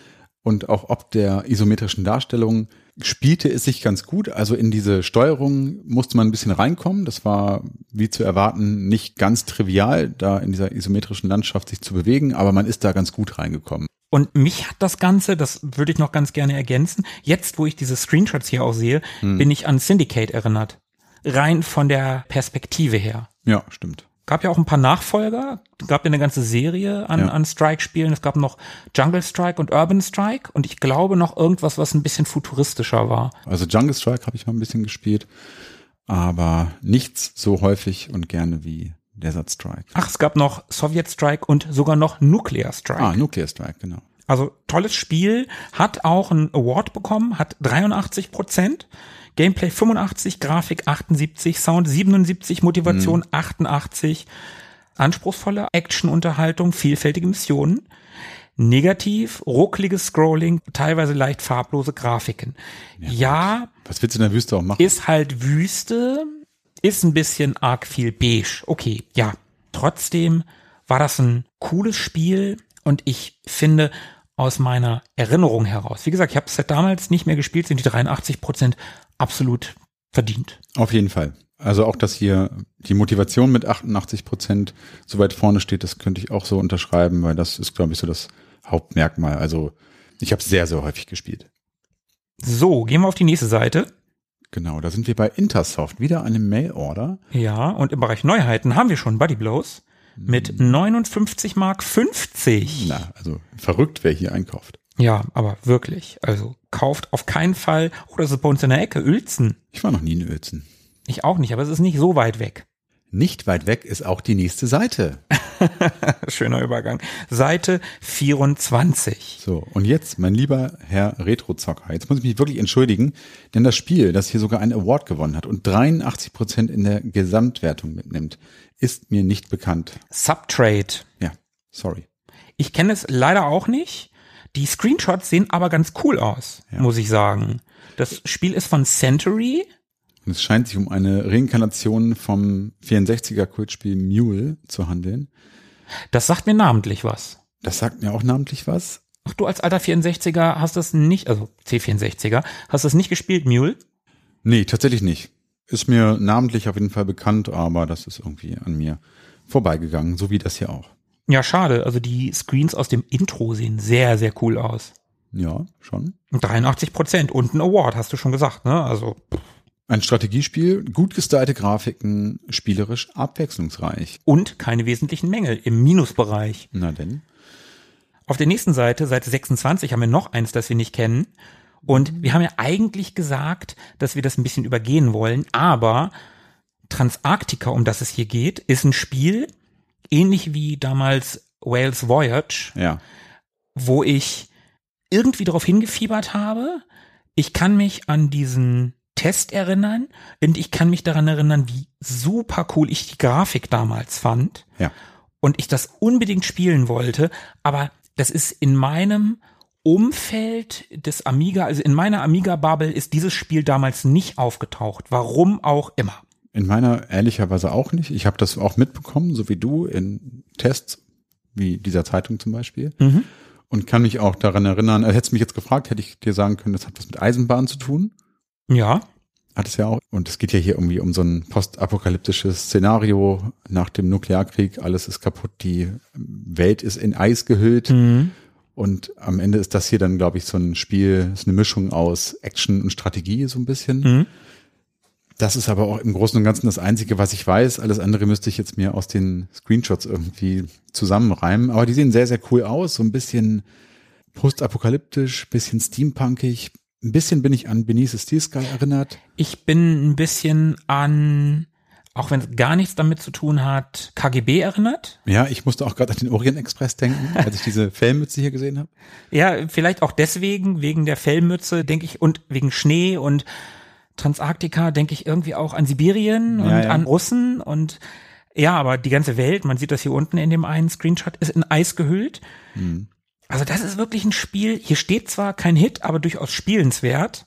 und auch ob der isometrischen Darstellung spielte es sich ganz gut. Also in diese Steuerung musste man ein bisschen reinkommen. Das war, wie zu erwarten, nicht ganz trivial, da in dieser isometrischen Landschaft sich zu bewegen, aber man ist da ganz gut reingekommen. Und mich hat das Ganze, das würde ich noch ganz gerne ergänzen, jetzt wo ich diese Screenshots hier auch sehe, hm. bin ich an Syndicate erinnert. Rein von der Perspektive her. Ja, stimmt gab ja auch ein paar Nachfolger, gab ja eine ganze Serie an, ja. an Strike-Spielen. Es gab noch Jungle Strike und Urban Strike und ich glaube noch irgendwas, was ein bisschen futuristischer war. Also Jungle Strike habe ich mal ein bisschen gespielt, aber nichts so häufig und gerne wie Desert Strike. Ach, es gab noch Soviet Strike und sogar noch Nuclear Strike. Ah, Nuclear Strike, genau. Also tolles Spiel, hat auch einen Award bekommen, hat 83 Prozent. Gameplay 85, Grafik 78, Sound 77, Motivation mhm. 88, anspruchsvolle Action-Unterhaltung, vielfältige Missionen. Negativ, ruckliges Scrolling, teilweise leicht farblose Grafiken. Ja, ja was willst du in der Wüste auch machen? Ist halt Wüste, ist ein bisschen arg viel beige. Okay, ja. Trotzdem war das ein cooles Spiel und ich finde aus meiner Erinnerung heraus, wie gesagt, ich habe es seit damals nicht mehr gespielt, sind die 83 Prozent absolut verdient. Auf jeden Fall. Also auch, dass hier die Motivation mit 88 Prozent so weit vorne steht, das könnte ich auch so unterschreiben, weil das ist, glaube ich, so das Hauptmerkmal. Also ich habe sehr, sehr häufig gespielt. So, gehen wir auf die nächste Seite. Genau, da sind wir bei Intersoft, wieder eine Mail-Order. Ja, und im Bereich Neuheiten haben wir schon Buddy Blows mit 59 Mark 50. Na, also verrückt, wer hier einkauft. Ja, aber wirklich. Also kauft auf keinen Fall, oder ist es bei uns in der Ecke, Uelzen. Ich war noch nie in Uelzen. Ich auch nicht, aber es ist nicht so weit weg. Nicht weit weg ist auch die nächste Seite. Schöner Übergang. Seite 24. So, und jetzt, mein lieber Herr Retrozocker, jetzt muss ich mich wirklich entschuldigen, denn das Spiel, das hier sogar einen Award gewonnen hat und 83 Prozent in der Gesamtwertung mitnimmt, ist mir nicht bekannt. Subtrade. Ja, sorry. Ich kenne es leider auch nicht. Die Screenshots sehen aber ganz cool aus, ja. muss ich sagen. Das Spiel ist von Century. Und es scheint sich um eine Reinkarnation vom 64er Kultspiel Mule zu handeln. Das sagt mir namentlich was. Das sagt mir auch namentlich was. Ach, du als alter 64er hast das nicht, also C64er, hast das nicht gespielt, Mule? Nee, tatsächlich nicht. Ist mir namentlich auf jeden Fall bekannt, aber das ist irgendwie an mir vorbeigegangen, so wie das hier auch. Ja, schade. Also die Screens aus dem Intro sehen sehr, sehr cool aus. Ja, schon. 83 Prozent und ein Award, hast du schon gesagt, ne? Also. Ein Strategiespiel, gut gestylte Grafiken, spielerisch abwechslungsreich. Und keine wesentlichen Mängel im Minusbereich. Na denn. Auf der nächsten Seite, Seite 26, haben wir noch eins, das wir nicht kennen. Und wir haben ja eigentlich gesagt, dass wir das ein bisschen übergehen wollen, aber Transarctica, um das es hier geht, ist ein Spiel, ähnlich wie damals Wales Voyage, ja. wo ich irgendwie darauf hingefiebert habe. Ich kann mich an diesen Test erinnern und ich kann mich daran erinnern, wie super cool ich die Grafik damals fand. Ja. Und ich das unbedingt spielen wollte, aber das ist in meinem Umfeld des Amiga, also in meiner Amiga-Bubble ist dieses Spiel damals nicht aufgetaucht. Warum auch immer. In meiner ehrlicherweise auch nicht. Ich habe das auch mitbekommen, so wie du, in Tests, wie dieser Zeitung zum Beispiel. Mhm. Und kann mich auch daran erinnern, äh, hättest du mich jetzt gefragt, hätte ich dir sagen können, das hat was mit Eisenbahn zu tun. Ja. hat es ja auch. Und es geht ja hier irgendwie um so ein postapokalyptisches Szenario nach dem Nuklearkrieg. Alles ist kaputt, die Welt ist in Eis gehüllt. Mhm. Und am Ende ist das hier dann, glaube ich, so ein Spiel, ist eine Mischung aus Action und Strategie so ein bisschen. Mhm. Das ist aber auch im Großen und Ganzen das Einzige, was ich weiß. Alles andere müsste ich jetzt mir aus den Screenshots irgendwie zusammenreimen. Aber die sehen sehr, sehr cool aus. So ein bisschen postapokalyptisch, bisschen steampunkig. Ein bisschen bin ich an Benice Steel Sky erinnert. Ich bin ein bisschen an, auch wenn es gar nichts damit zu tun hat, KGB erinnert. Ja, ich musste auch gerade an den Orient Express denken, als ich diese Fellmütze hier gesehen habe. Ja, vielleicht auch deswegen, wegen der Fellmütze, denke ich, und wegen Schnee und Transarktika, denke ich irgendwie auch an Sibirien und Ja, ja. an Russen und ja, aber die ganze Welt, man sieht das hier unten in dem einen Screenshot, ist in Eis gehüllt. Hm. Also das ist wirklich ein Spiel. Hier steht zwar kein Hit, aber durchaus spielenswert.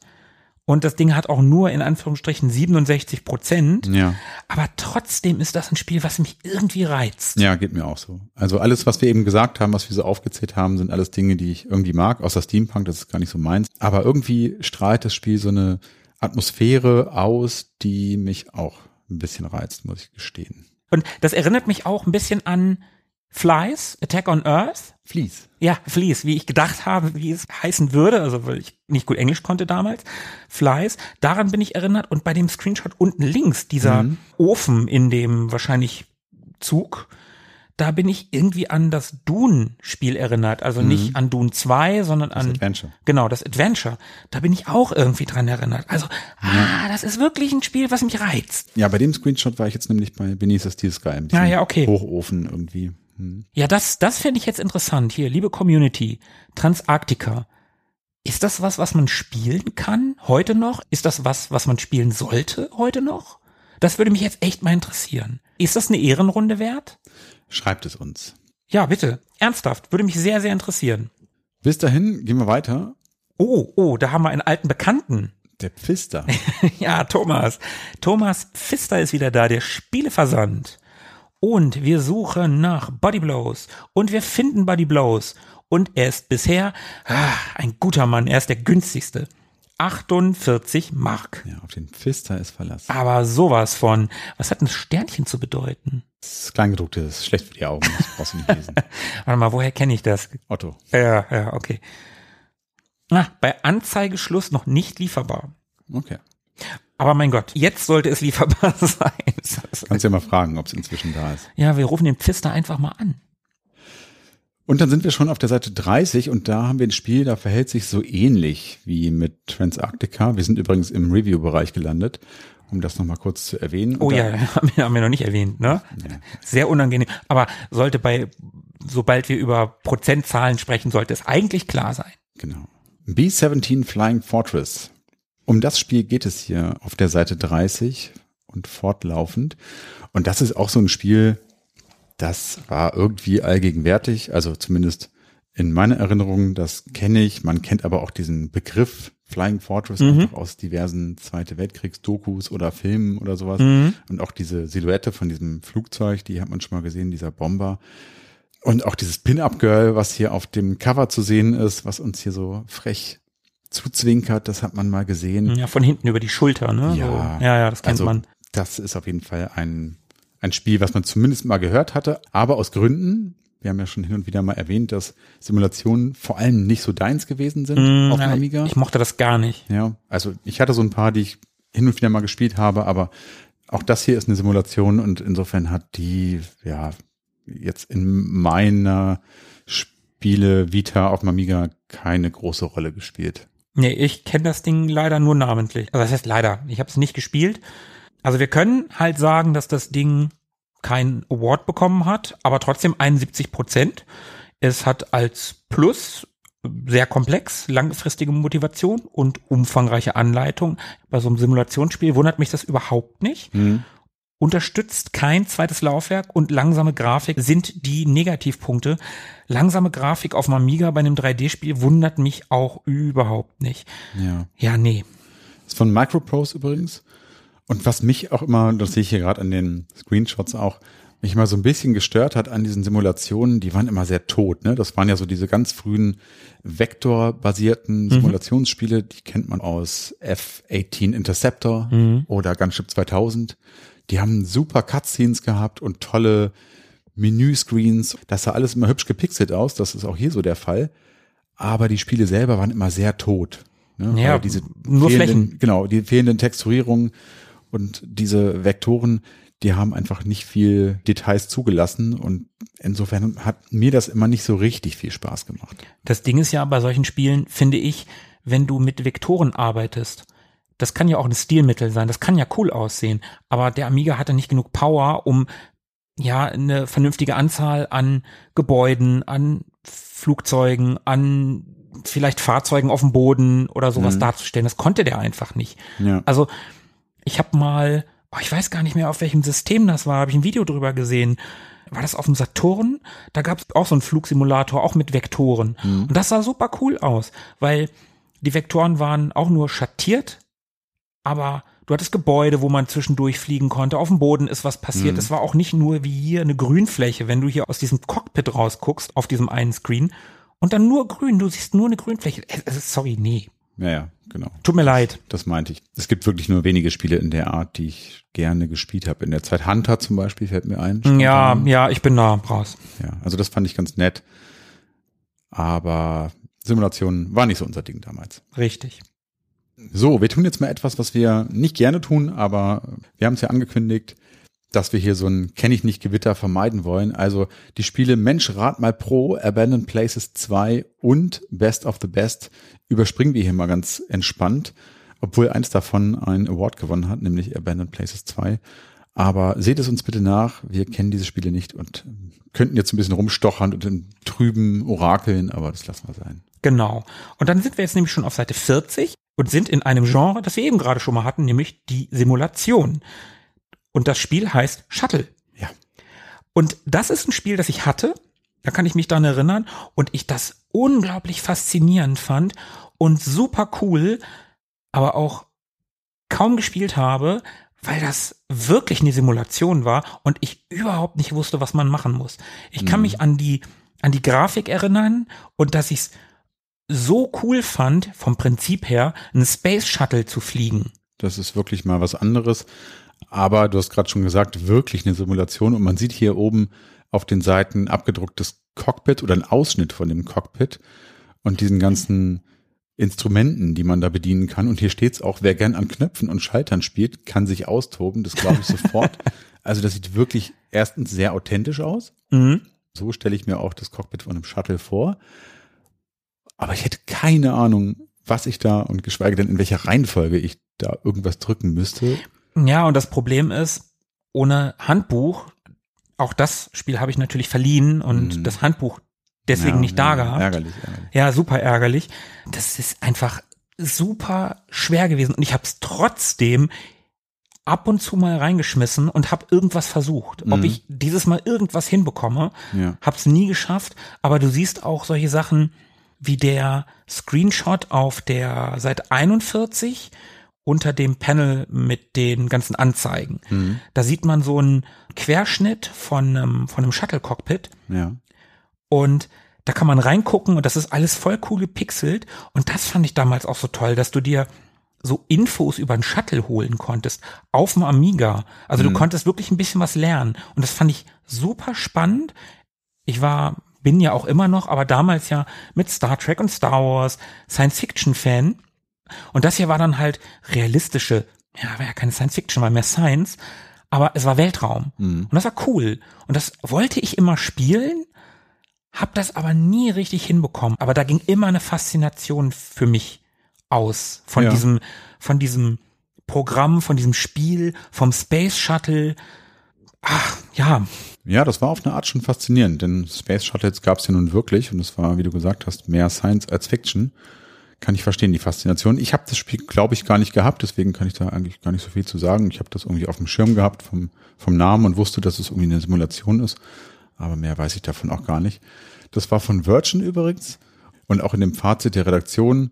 Und das Ding hat auch nur in Anführungsstrichen 67 Prozent. Ja. Aber trotzdem ist das ein Spiel, was mich irgendwie reizt. Ja, geht mir auch so. Also alles, was wir eben gesagt haben, was wir so aufgezählt haben, sind alles Dinge, die ich irgendwie mag, außer Steampunk, das ist gar nicht so meins. Aber irgendwie strahlt das Spiel so eine Atmosphäre aus, die mich auch ein bisschen reizt, muss ich gestehen. Und das erinnert mich auch ein bisschen an Flies, Attack on Earth. Fleece. Ja, Flies, wie ich gedacht habe, wie es heißen würde, also weil ich nicht gut Englisch konnte damals. Flies, daran bin ich erinnert. Und bei dem Screenshot unten links, dieser Mhm. Ofen in dem wahrscheinlich Zug, da bin ich irgendwie an das Dune-Spiel erinnert. Also nicht an Dune 2, sondern Mhm. Das an Adventure. Genau, das Adventure. Da bin ich auch irgendwie dran erinnert. Also, ah, das ist wirklich ein Spiel, was mich reizt. Ja, bei dem Screenshot war ich jetzt nämlich bei Beneath Steel Sky. Ein Ja, ja, okay. Hochofen irgendwie. Hm. Ja, das, das fände ich jetzt interessant. Hier, liebe Community, Transarktika. Ist das was, was man spielen kann heute noch? Ist das was, was man spielen sollte heute noch? Das würde mich jetzt echt mal interessieren. Ist das eine Ehrenrunde wert? Schreibt es uns. Ja, bitte. Ernsthaft. Würde mich sehr, sehr interessieren. Bis dahin gehen wir weiter. Oh, oh, da haben wir einen alten Bekannten. Der Pfister. Ja, Thomas. Thomas Pfister ist wieder da, der Spieleversand. Und wir suchen nach Bodyblows. Und wir finden Bodyblows. Und er ist bisher ah, ein guter Mann. Er ist der günstigste. 48 Mark. ja, auf den Pfister ist Verlass. Aber sowas von. Was hat ein Sternchen zu bedeuten? Das Kleingedruckte ist schlecht für die Augen. Das brauchst du nicht lesen. Warte mal, woher kenne ich das? Otto. Ja, ja, okay. Ah, bei Anzeigeschluss noch nicht lieferbar. Okay. Aber mein Gott, jetzt sollte es lieferbar sein. Kannst ja mal fragen, ob es inzwischen da ist. Ja, wir rufen den Pfister einfach mal an. Und dann sind wir schon auf der Seite 30 und da haben wir ein Spiel, da verhält sich so ähnlich wie mit Transarctica. Wir sind übrigens im Review-Bereich gelandet, um das nochmal kurz zu erwähnen. Oh ja, haben wir, haben wir noch nicht erwähnt, ne? Sehr unangenehm. Aber sollte bei, sobald wir über Prozentzahlen sprechen, sollte es eigentlich klar sein. Genau. B-17 Flying Fortress. Um das Spiel geht es hier auf der Seite 30 und fortlaufend. Und das ist auch so ein Spiel, das war irgendwie allgegenwärtig, also zumindest in meiner Erinnerung, das kenne ich. Man kennt aber auch diesen Begriff Flying Fortress einfach aus diversen Zweite Weltkriegs-Dokus oder Filmen oder sowas. Und auch diese Silhouette von diesem Flugzeug, die hat man schon mal gesehen, dieser Bomber. Und auch dieses Pin-Up-Girl, was hier auf dem Cover zu sehen ist, was uns hier so frech zuzwinkert, das hat man mal gesehen. Ja, von hinten über die Schulter, ne? Ja. so. ja, ja, das kennt also, man. Das ist auf jeden Fall ein, ein Spiel, was man zumindest mal gehört hatte, aber aus Gründen, wir haben ja schon hin und wieder mal erwähnt, dass Simulationen vor allem nicht so deins gewesen sind auf dem Ja, Amiga. Ich mochte das gar nicht. Ja, also ich hatte so ein paar, die ich hin und wieder mal gespielt habe, aber auch das hier ist eine Simulation und insofern hat die, ja, jetzt in meiner Spiele Vita auf dem Amiga keine große Rolle gespielt. Nee, ich kenne das Ding leider nur namentlich. Also das heißt leider, ich habe es nicht gespielt. Also wir können halt sagen, dass das Ding keinen Award bekommen hat, aber trotzdem 71 Prozent. Es hat als Plus sehr komplex, langfristige Motivation und umfangreiche Anleitung. Bei so einem Simulationsspiel wundert mich das überhaupt nicht. Unterstützt kein zweites Laufwerk und langsame Grafik sind die Negativpunkte. Langsame Grafik auf dem Amiga bei einem 3D-Spiel wundert mich auch überhaupt nicht. Ja. Ja, nee. Ist von Microprose übrigens. Und was mich auch immer, das sehe ich hier gerade an den Screenshots auch, mich mal so ein bisschen gestört hat an diesen Simulationen, die waren immer sehr tot. Ne? Das waren ja so diese ganz frühen vektorbasierten Mhm. Simulationsspiele, die kennt man aus F-18 Interceptor Mhm. oder Gunship 2000. Die haben super Cutscenes gehabt und tolle Menüscreens. Das sah alles immer hübsch gepixelt aus. Das ist auch hier so der Fall. Aber die Spiele selber waren immer sehr tot. Ne? Ja, Weil diese nur Flächen. Genau, die fehlenden Texturierungen und diese Vektoren, die haben einfach nicht viel Details zugelassen und insofern hat mir das immer nicht so richtig viel Spaß gemacht. Das Ding ist ja bei solchen Spielen, finde ich, wenn du mit Vektoren arbeitest, das kann ja auch ein Stilmittel sein, das kann ja cool aussehen, aber der Amiga hatte nicht genug Power, um ja eine vernünftige Anzahl an Gebäuden, an Flugzeugen, an vielleicht Fahrzeugen auf dem Boden oder sowas Mhm. darzustellen. Das konnte der einfach nicht. Ja. Also ich habe mal, oh, ich weiß gar nicht mehr, auf welchem System das war, habe ich ein Video drüber gesehen. War das auf dem Saturn? Da gab es auch so einen Flugsimulator, auch mit Vektoren. Und das sah super cool aus, weil die Vektoren waren auch nur schattiert, aber du hattest Gebäude, wo man zwischendurch fliegen konnte. Auf dem Boden ist was passiert. Es war auch nicht nur wie hier eine Grünfläche, wenn du hier aus diesem Cockpit rausguckst, auf diesem einen Screen. Und dann nur grün, du siehst nur eine Grünfläche. Sorry, nee. Ja, ja, genau. Tut mir leid. Das meinte ich. Es gibt wirklich nur wenige Spiele in der Art, die ich gerne gespielt habe. In der Zeit Hunter zum Beispiel fällt mir ein. Ja, Spontan. ja, ich bin da raus. ja. Also das fand ich ganz nett. Aber Simulation war nicht so unser Ding damals. Richtig. So, wir tun jetzt mal etwas, was wir nicht gerne tun, aber wir haben es ja angekündigt, dass wir hier so ein Kenn ich nicht Gewitter vermeiden wollen. Also die Spiele Mensch Rat mal Pro, Abandoned Places 2 und Best of the Best überspringen wir hier mal ganz entspannt, obwohl eins davon einen Award gewonnen hat, nämlich Abandoned Places 2. Aber seht es uns bitte nach, wir kennen diese Spiele nicht und könnten jetzt ein bisschen rumstochern und im trüben Orakeln, aber das lassen wir sein. Genau. Und dann sind wir jetzt nämlich schon auf Seite 40 und sind in einem Genre, das wir eben gerade schon mal hatten, nämlich die Simulation. Und das Spiel heißt Shuttle. Ja. Und das ist ein Spiel, das ich hatte. Da kann ich mich dran erinnern und ich das unglaublich faszinierend fand und super cool, aber auch kaum gespielt habe, weil das wirklich eine Simulation war und ich überhaupt nicht wusste, was man machen muss. Ich kann Mhm. mich an die an die Grafik erinnern und dass ich es so cool fand, vom Prinzip her, einen Space Shuttle zu fliegen. Das ist wirklich mal was anderes. Aber du hast gerade schon gesagt, wirklich eine Simulation. Und man sieht hier oben auf den Seiten abgedrucktes Cockpit oder ein Ausschnitt von dem Cockpit und diesen ganzen Instrumenten, die man da bedienen kann. Und hier steht's auch, wer gern an Knöpfen und Schaltern spielt, kann sich austoben. Das glaube ich sofort. also das sieht wirklich erstens sehr authentisch aus. Mhm. So stelle ich mir auch das Cockpit von einem Shuttle vor. Aber ich hätte keine Ahnung, was ich da und geschweige denn in welcher Reihenfolge ich da irgendwas drücken müsste. Ja, und das Problem ist, ohne Handbuch, auch das Spiel habe ich natürlich verliehen und Mhm. das Handbuch deswegen Ja, nicht da ja, gehabt. Ärgerlich, ärgerlich. Ja, super ärgerlich. Das ist einfach super schwer gewesen und ich habe es trotzdem ab und zu mal reingeschmissen und habe irgendwas versucht. Ob Mhm. ich dieses Mal irgendwas hinbekomme, Ja. hab's nie geschafft, aber du siehst auch solche Sachen wie der Screenshot auf der Seite 41 unter dem Panel mit den ganzen Anzeigen. Mhm. Da sieht man so einen Querschnitt von einem, von einem Shuttle-Cockpit Ja. und da kann man reingucken und das ist alles voll cool gepixelt. Und das fand ich damals auch so toll, dass du dir so Infos über einen Shuttle holen konntest auf dem Amiga. Also du konntest wirklich ein bisschen was lernen. Und das fand ich super spannend. Ich war, bin ja auch immer noch, aber damals ja mit Star Trek und Star Wars Science-Fiction-Fan. Und das hier war dann halt realistische, ja, war ja keine Science-Fiction, war mehr Science, aber es war Weltraum. Mhm. Und das war cool. Und das wollte ich immer spielen, hab das aber nie richtig hinbekommen. Aber da ging immer eine Faszination für mich aus von Ja. diesem, von diesem Programm, von diesem Spiel, vom Space Shuttle. Ach, ja, Ja, das war auf eine Art schon faszinierend, denn Space Shuttles gab es ja nun wirklich und es war, wie du gesagt hast, mehr Science als Fiction. Kann ich verstehen, die Faszination. Ich habe das Spiel, glaube ich, gar nicht gehabt, deswegen kann ich da eigentlich gar nicht so viel zu sagen. Ich habe das irgendwie auf dem Schirm gehabt vom, vom Namen und wusste, dass es irgendwie eine Simulation ist, aber mehr weiß ich davon auch gar nicht. Das war von Virgin übrigens und auch in dem Fazit der Redaktion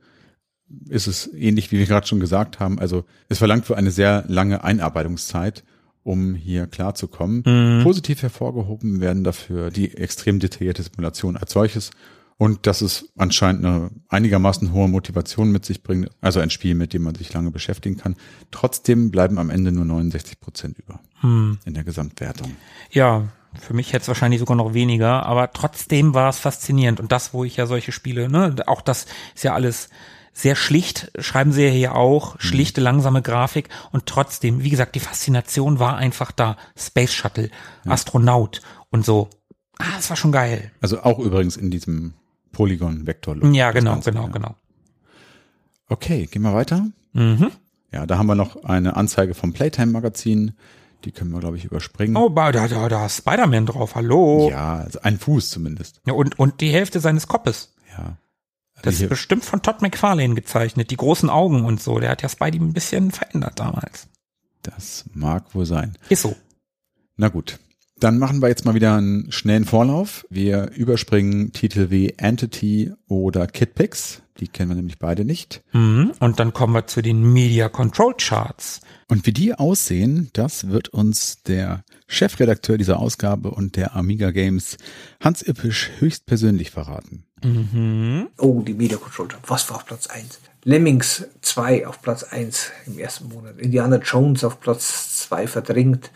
ist es ähnlich, wie wir gerade schon gesagt haben. Also es verlangt für eine sehr lange Einarbeitungszeit um hier klarzukommen. Mhm. Positiv hervorgehoben werden dafür die extrem detaillierte Simulation als solches und dass es anscheinend eine einigermaßen hohe Motivation mit sich bringt, also ein Spiel, mit dem man sich lange beschäftigen kann. Trotzdem bleiben am Ende nur 69 Prozent über Hm. in der Gesamtwertung. Ja, für mich hätte es wahrscheinlich sogar noch weniger, aber trotzdem war es faszinierend. Und das, wo ich ja solche Spiele, ne, auch das ist ja alles sehr schlicht, schreiben sie ja hier auch, schlichte, langsame Grafik und trotzdem, wie gesagt, die Faszination war einfach da. Space Shuttle, Astronaut und so. Ah, das war schon geil. Also auch übrigens in diesem Polygon-Vektor. Ja, genau, genau, genau. Okay, gehen wir weiter. Mhm. Ja, da haben wir noch eine Anzeige vom Playtime-Magazin. Die können wir, glaube ich, überspringen. Oh, da, da, da ist Spider-Man drauf, hallo. Ja, also ein Fuß zumindest. Ja, und, und die Hälfte seines Koppes. Ja. Das ist bestimmt von Todd McFarlane gezeichnet, die großen Augen und so. Der hat ja Spidey ein bisschen verändert damals. das mag wohl sein. Ist so. Na gut. Dann machen wir jetzt mal wieder einen schnellen Vorlauf. Wir überspringen Titel wie Entity oder Kidpix. Die kennen wir nämlich beide nicht. Mhm. Und dann kommen wir zu den Media Control Charts. Und wie die aussehen, das wird uns der Chefredakteur dieser Ausgabe und der Amiga Games Hans Ippisch höchstpersönlich verraten. Mhm. Oh, die Media Control. Was war auf Platz 1? Lemmings 2 auf Platz 1 im ersten Monat. Indiana Jones auf Platz 2 verdrängt.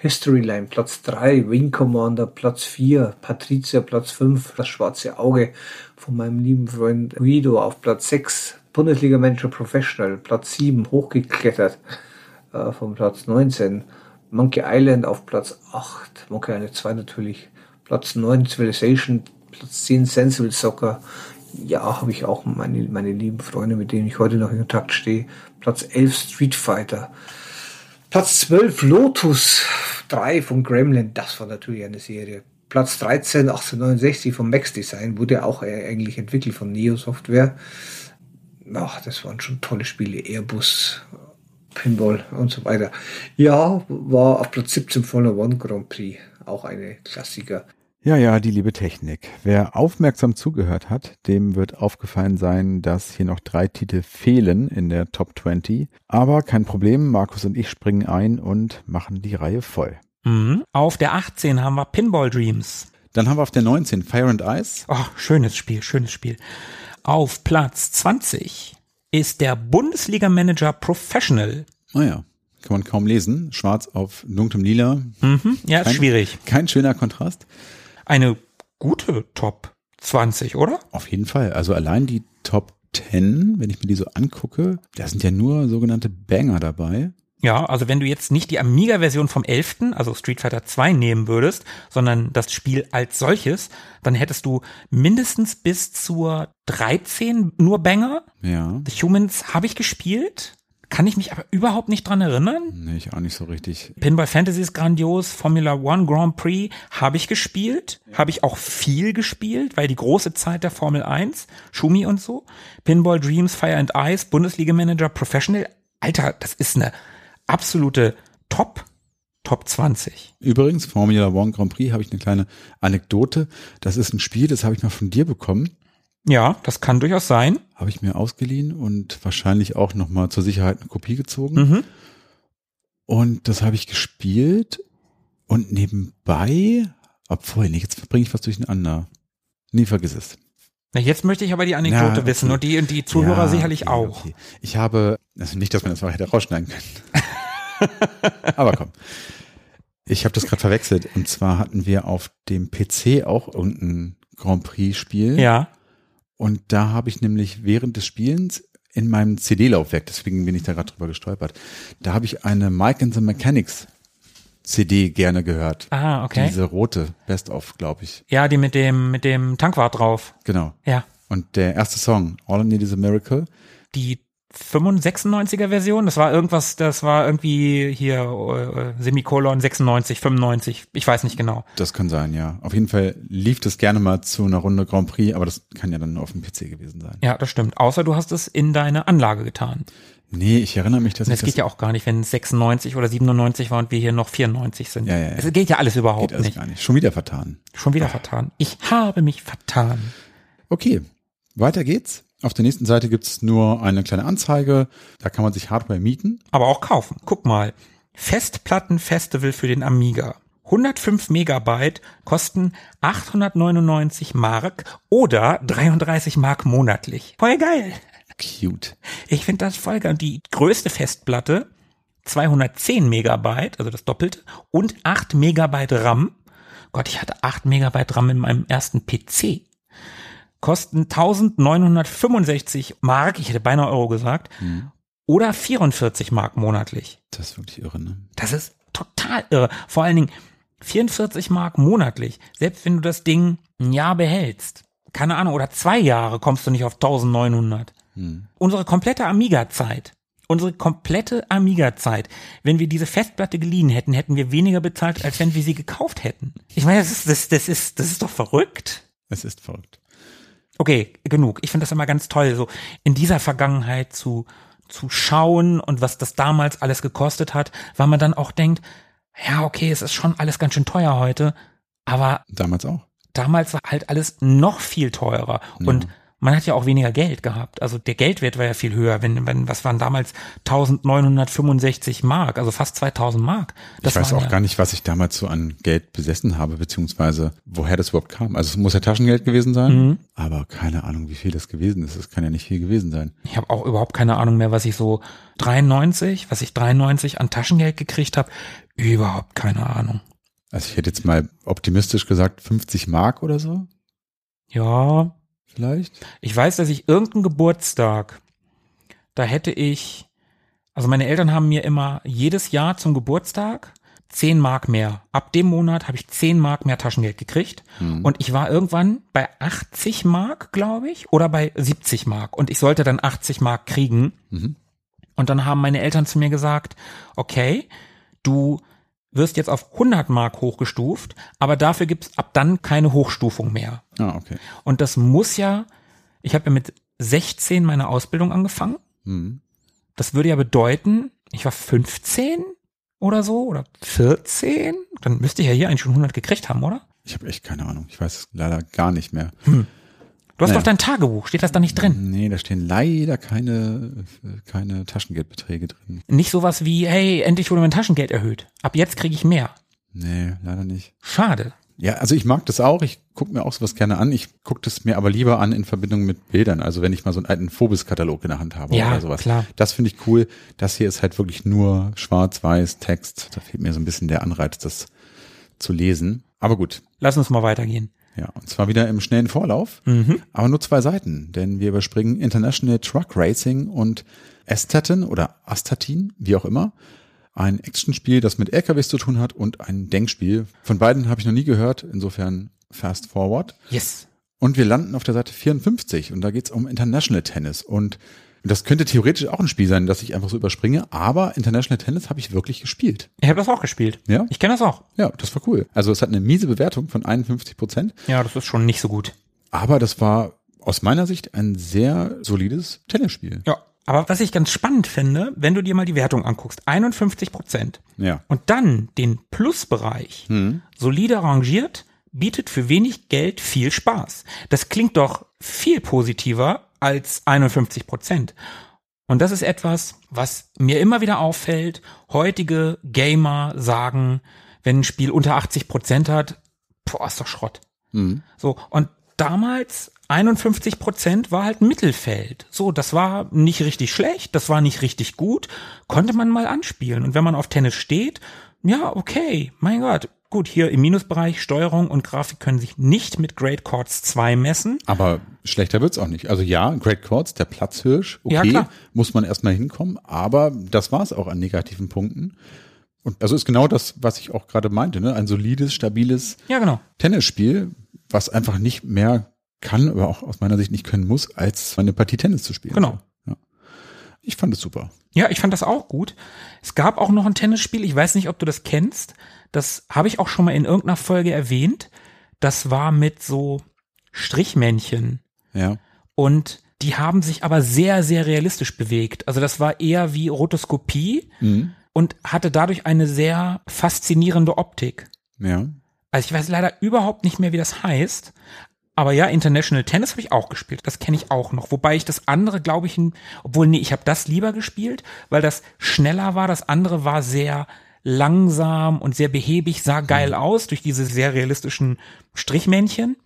Historyline Platz 3. Wing Commander Platz 4. Patricia Platz 5. Das schwarze Auge von meinem lieben Freund Guido auf Platz 6. Bundesliga Manager Professional Platz 7. Hochgeklettert äh, vom Platz 19. Monkey Island auf Platz 8. Monkey Island 2 natürlich. Platz 9 Civilization. Platz 10 Sensible Soccer. Ja, habe ich auch meine, meine lieben Freunde, mit denen ich heute noch in Kontakt stehe. Platz 11 Street Fighter. Platz 12 Lotus 3 von Gremlin. Das war natürlich eine Serie. Platz 13 1869 von Max Design. Wurde auch äh, eigentlich entwickelt von Neo Software. Ach, das waren schon tolle Spiele. Airbus, Pinball und so weiter. Ja, war auf Platz 17 Formula One Grand Prix. Auch eine Klassiker. Ja, ja, die liebe Technik. Wer aufmerksam zugehört hat, dem wird aufgefallen sein, dass hier noch drei Titel fehlen in der Top 20. Aber kein Problem, Markus und ich springen ein und machen die Reihe voll. Mhm. Auf der 18 haben wir Pinball Dreams. Dann haben wir auf der 19 Fire and Ice. Oh, schönes Spiel, schönes Spiel. Auf Platz 20 ist der Bundesliga Manager Professional. Naja, kann man kaum lesen. Schwarz auf dunklem Lila. Mhm. Ja, ist Kein- schwierig. Kein schöner Kontrast. Eine gute Top 20, oder? Auf jeden Fall. Also allein die Top 10, wenn ich mir die so angucke, da sind ja nur sogenannte Banger dabei. Ja, also wenn du jetzt nicht die Amiga-Version vom 11., also Street Fighter 2 nehmen würdest, sondern das Spiel als solches, dann hättest du mindestens bis zur 13 nur Banger. Ja. The Humans habe ich gespielt, kann ich mich aber überhaupt nicht dran erinnern. Nee, ich auch nicht so richtig. Pinball Fantasy ist grandios, Formula One Grand Prix habe ich gespielt, habe ich auch viel gespielt, weil die große Zeit der Formel 1, Schumi und so, Pinball Dreams, Fire and Ice, Bundesliga Manager, Professional, Alter, das ist eine absolute Top, Top 20. Übrigens, Formula One Grand Prix habe ich eine kleine Anekdote. Das ist ein Spiel, das habe ich mal von dir bekommen. Ja, das kann durchaus sein. Habe ich mir ausgeliehen und wahrscheinlich auch nochmal zur Sicherheit eine Kopie gezogen. Mhm. Und das habe ich gespielt und nebenbei, obwohl, nee, jetzt bringe ich was durcheinander. Nee, vergiss es. Na, Jetzt möchte ich aber die Anekdote Ja, okay. wissen und die, und die Zuhörer Ja, sicherlich okay, auch. okay. Ich habe, also nicht, dass man das mal hätte rausschneiden können. Aber komm. Ich habe das gerade verwechselt. Und zwar hatten wir auf dem PC auch irgendein Grand Prix-Spiel. Ja. Und da habe ich nämlich während des Spielens in meinem CD-Laufwerk, deswegen bin ich da gerade drüber gestolpert, da habe ich eine Mike and the Mechanics CD gerne gehört. Ah, okay. Diese rote Best-of, glaube ich. Ja, die mit dem, mit dem Tankwart drauf. Genau. Ja. Und der erste Song, All I Need Is a Miracle, die 95er Version, das war irgendwas, das war irgendwie hier äh, Semikolon 96, 95, ich weiß nicht genau. Das kann sein, ja. Auf jeden Fall lief das gerne mal zu einer Runde Grand Prix, aber das kann ja dann nur auf dem PC gewesen sein. Ja, das stimmt. Außer du hast es in deine Anlage getan. Nee, ich erinnere mich, dass Und ich es geht ja auch gar nicht, wenn es 96 oder 97 war und wir hier noch 94 sind. Ja, ja, ja. Es geht ja alles überhaupt geht also nicht. gar nicht. Schon wieder vertan. Schon wieder vertan. Ich habe mich vertan. Okay, weiter geht's. Auf der nächsten Seite gibt's nur eine kleine Anzeige. Da kann man sich Hardware mieten. Aber auch kaufen. Guck mal. Festplattenfestival für den Amiga. 105 Megabyte kosten 899 Mark oder 33 Mark monatlich. Voll geil. Cute. Ich finde das voll geil. Und die größte Festplatte, 210 Megabyte, also das Doppelte, und 8 Megabyte RAM. Gott, ich hatte 8 Megabyte RAM in meinem ersten PC. Kosten 1965 Mark, ich hätte beinahe Euro gesagt, oder 44 Mark monatlich. Das ist wirklich irre, ne? Das ist total irre. Vor allen Dingen 44 Mark monatlich. Selbst wenn du das Ding ein Jahr behältst, keine Ahnung, oder zwei Jahre kommst du nicht auf 1900. Unsere komplette Amiga-Zeit, unsere komplette Amiga-Zeit, wenn wir diese Festplatte geliehen hätten, hätten wir weniger bezahlt, als wenn wir sie gekauft hätten. Ich meine, das ist, das, das ist, das ist doch verrückt. Es ist verrückt. Okay, genug. Ich finde das immer ganz toll, so in dieser Vergangenheit zu, zu schauen und was das damals alles gekostet hat, weil man dann auch denkt, ja, okay, es ist schon alles ganz schön teuer heute, aber Damals auch. damals war halt alles noch viel teurer und man hat ja auch weniger Geld gehabt. Also der Geldwert war ja viel höher. Wenn, wenn, was waren damals 1965 Mark, also fast 2000 Mark. Das ich weiß auch ja, gar nicht, was ich damals so an Geld besessen habe, beziehungsweise woher das überhaupt kam. Also es muss ja Taschengeld gewesen sein, Mhm. aber keine Ahnung, wie viel das gewesen ist. Es kann ja nicht viel gewesen sein. Ich habe auch überhaupt keine Ahnung mehr, was ich so 93, was ich 93 an Taschengeld gekriegt habe. Überhaupt keine Ahnung. Also ich hätte jetzt mal optimistisch gesagt 50 Mark oder so, Ja, vielleicht. ich weiß, dass ich irgendeinen Geburtstag, da hätte ich, also meine Eltern haben mir immer jedes Jahr zum Geburtstag 10 Mark mehr. Ab dem Monat habe ich 10 Mark mehr Taschengeld gekriegt. Und ich war irgendwann bei 80 Mark, glaube ich, oder bei 70 Mark. Und ich sollte dann 80 Mark kriegen. Und dann haben meine Eltern zu mir gesagt, okay, du wirst jetzt auf 100 Mark hochgestuft, aber dafür gibt's ab dann keine Hochstufung mehr. Ah, okay. Und das muss ja, ich habe ja mit 16 meine Ausbildung angefangen. Mhm. Das würde ja bedeuten, ich war 15 oder so oder 14. Dann müsste ich ja hier eigentlich schon 100 gekriegt haben, oder? Ich habe echt keine Ahnung. Ich weiß es leider gar nicht mehr. Du hast Naja. doch dein Tagebuch, steht das da nicht drin? Nee, da stehen leider keine, keine Taschengeldbeträge drin. Nicht sowas wie, hey, endlich wurde mein Taschengeld erhöht. Ab jetzt kriege ich mehr. Nee, leider nicht. Schade. Ja, also ich mag das auch. Ich gucke mir auch sowas gerne an. Ich gucke das mir aber lieber an in Verbindung mit Bildern. Also wenn ich mal so einen alten Phobis-Katalog in der Hand habe Ja, oder sowas. klar. Das finde ich cool. Das hier ist halt wirklich nur schwarz-weiß Text. Da fehlt mir so ein bisschen der Anreiz, das zu lesen. Aber gut. Lass uns mal weitergehen. Ja, und zwar wieder im schnellen Vorlauf, aber nur zwei Seiten, denn wir überspringen International Truck Racing und Estatin oder Astatin, wie auch immer. Ein Actionspiel, das mit LKWs zu tun hat und ein Denkspiel. Von beiden habe ich noch nie gehört, insofern fast forward. Yes. Und wir landen auf der Seite 54 und da geht's um International Tennis. Und das könnte theoretisch auch ein Spiel sein, das ich einfach so überspringe, aber International Tennis habe ich wirklich gespielt. Ich habe das auch gespielt. Ja? Ich kenne das auch. Ja, das war cool. Also es hat eine miese Bewertung von 51 Prozent. Ja, das ist schon nicht so gut. Aber das war aus meiner Sicht ein sehr solides Tennisspiel. Ja. Aber was ich ganz spannend finde, wenn du dir mal die Wertung anguckst, 51 Prozent. Ja. Und dann den Plusbereich, solide rangiert, bietet für wenig Geld viel Spaß. Das klingt doch viel positiver als 51 Prozent. Und das ist etwas, was mir immer wieder auffällt. Heutige Gamer sagen, wenn ein Spiel unter 80 Prozent hat, boah, ist doch Schrott. So, und damals 51 Prozent war halt Mittelfeld. So, das war nicht richtig schlecht, das war nicht richtig gut, konnte man mal anspielen. Und wenn man auf Tennis steht, ja, okay, mein Gott. Gut, hier im Minusbereich Steuerung und Grafik können sich nicht mit Great Chords 2 messen. Aber schlechter wird's auch nicht. Also ja, Great Chords, der Platzhirsch, Ja, okay, klar. muss man erstmal hinkommen, aber das war's auch an negativen Punkten. Und also ist genau das, was ich auch gerade meinte, ne? Ein solides, stabiles Ja, genau. Tennisspiel, was einfach nicht mehr kann, aber auch aus meiner Sicht nicht können muss, als eine Partie Tennis zu spielen. Genau. Ja. Ich fand es super. Ja, ich fand das auch gut. Es gab auch noch ein Tennisspiel, ich weiß nicht, ob du das kennst. Das habe ich auch schon mal in irgendeiner Folge erwähnt. Das war mit so Strichmännchen. Ja. Und die haben sich aber sehr, sehr realistisch bewegt. Also das war eher wie Rotoskopie und hatte dadurch eine sehr faszinierende Optik. Ja. Also ich weiß leider überhaupt nicht mehr, wie das heißt. Aber ja, International Tennis habe ich auch gespielt. Das kenne ich auch noch. Wobei ich das andere, glaube ich, obwohl nee, ich habe das lieber gespielt, weil das schneller war. Das andere war sehr langsam und sehr behäbig, sah geil aus durch diese sehr realistischen Strichmännchen.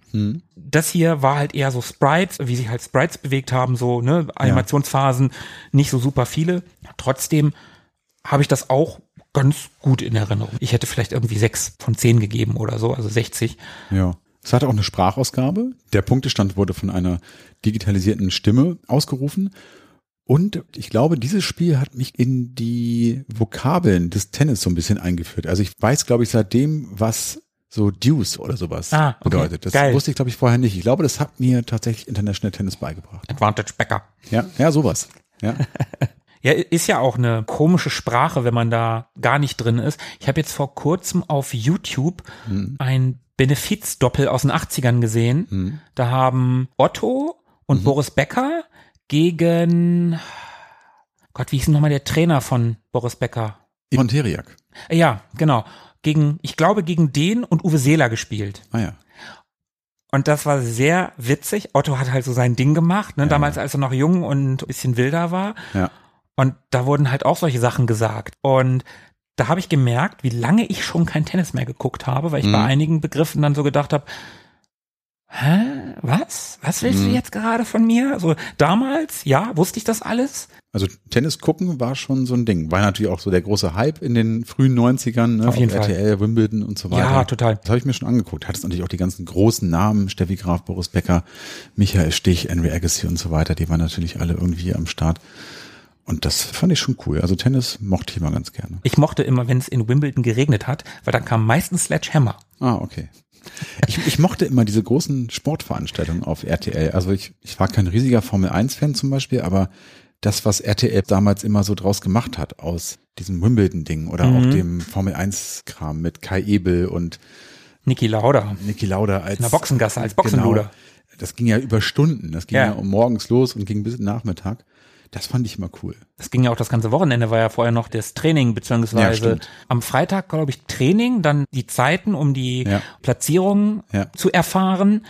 Das hier war halt eher so Sprites, wie sich halt Sprites bewegt haben, so, ne, Animationsphasen, nicht so super viele. Trotzdem habe ich das auch ganz gut in Erinnerung. Ich hätte vielleicht irgendwie sechs von zehn gegeben oder so, also 60. Ja. Es hatte auch eine Sprachausgabe. Der Punktestand wurde von einer digitalisierten Stimme ausgerufen. Und ich glaube, dieses Spiel hat mich in die Vokabeln des Tennis so ein bisschen eingeführt. Also ich weiß, glaube ich, seitdem, was so Deuce oder sowas Ah, okay. bedeutet. Das Geil. wusste ich, glaube ich, vorher nicht. Ich glaube, das hat mir tatsächlich International Tennis beigebracht. Advantage Becker. Ja, ja, sowas. Ja. Ja, ist ja auch eine komische Sprache, wenn man da gar nicht drin ist. Ich habe jetzt vor kurzem auf YouTube ein Benefizdoppel aus den 80ern gesehen. Da haben Otto und Boris Becker gegen Gott, wie hieß denn nochmal der Trainer von Boris Becker? Ivan Teriak. Ja, genau. Gegen, ich glaube, gegen den und Uwe Seeler gespielt. Ah ja. Und das war sehr witzig. Otto hat halt so sein Ding gemacht, ne, damals, als er noch jung und ein bisschen wilder war. Ja. Und da wurden halt auch solche Sachen gesagt. Und da habe ich gemerkt, wie lange ich schon kein Tennis mehr geguckt habe, weil ich Mhm. bei einigen Begriffen dann so gedacht habe, hä, was? Was willst Mhm. du jetzt gerade von mir? Also damals, ja, wusste ich das alles? Also Tennis gucken war schon so ein Ding. War natürlich auch so der große Hype in den frühen 90ern, ne? Auf jeden Fall. RTL, Wimbledon und so weiter. Ja, total. Das habe ich mir schon angeguckt. Hattest natürlich auch die ganzen großen Namen, Steffi Graf, Boris Becker, Michael Stich, Henry Agassi und so weiter. Die waren natürlich alle irgendwie am Start. Und das fand ich schon cool. Also Tennis mochte ich immer ganz gerne. Ich mochte immer, wenn es in Wimbledon geregnet hat, weil dann kam meistens Sledgehammer. Ah, okay. Ich, ich mochte immer diese großen Sportveranstaltungen auf RTL. Also ich, ich war kein riesiger Formel-1-Fan zum Beispiel, aber das, was RTL damals immer so draus gemacht hat aus diesem Wimbledon-Ding oder Mhm. auch dem Formel-1-Kram mit Kai Ebel und Niki Lauda. Niki Lauda als In der Boxengasse als Boxenluder. Genau, das ging ja über Stunden. Das ging Ja. ja. um morgens los und ging bis Nachmittag. Das fand ich immer cool. Das ging ja auch das ganze Wochenende, war ja vorher noch das Training, Ja, beziehungsweise stimmt. am Freitag, glaube ich, Training, dann die Zeiten, um die Ja. Platzierung Ja. zu erfahren.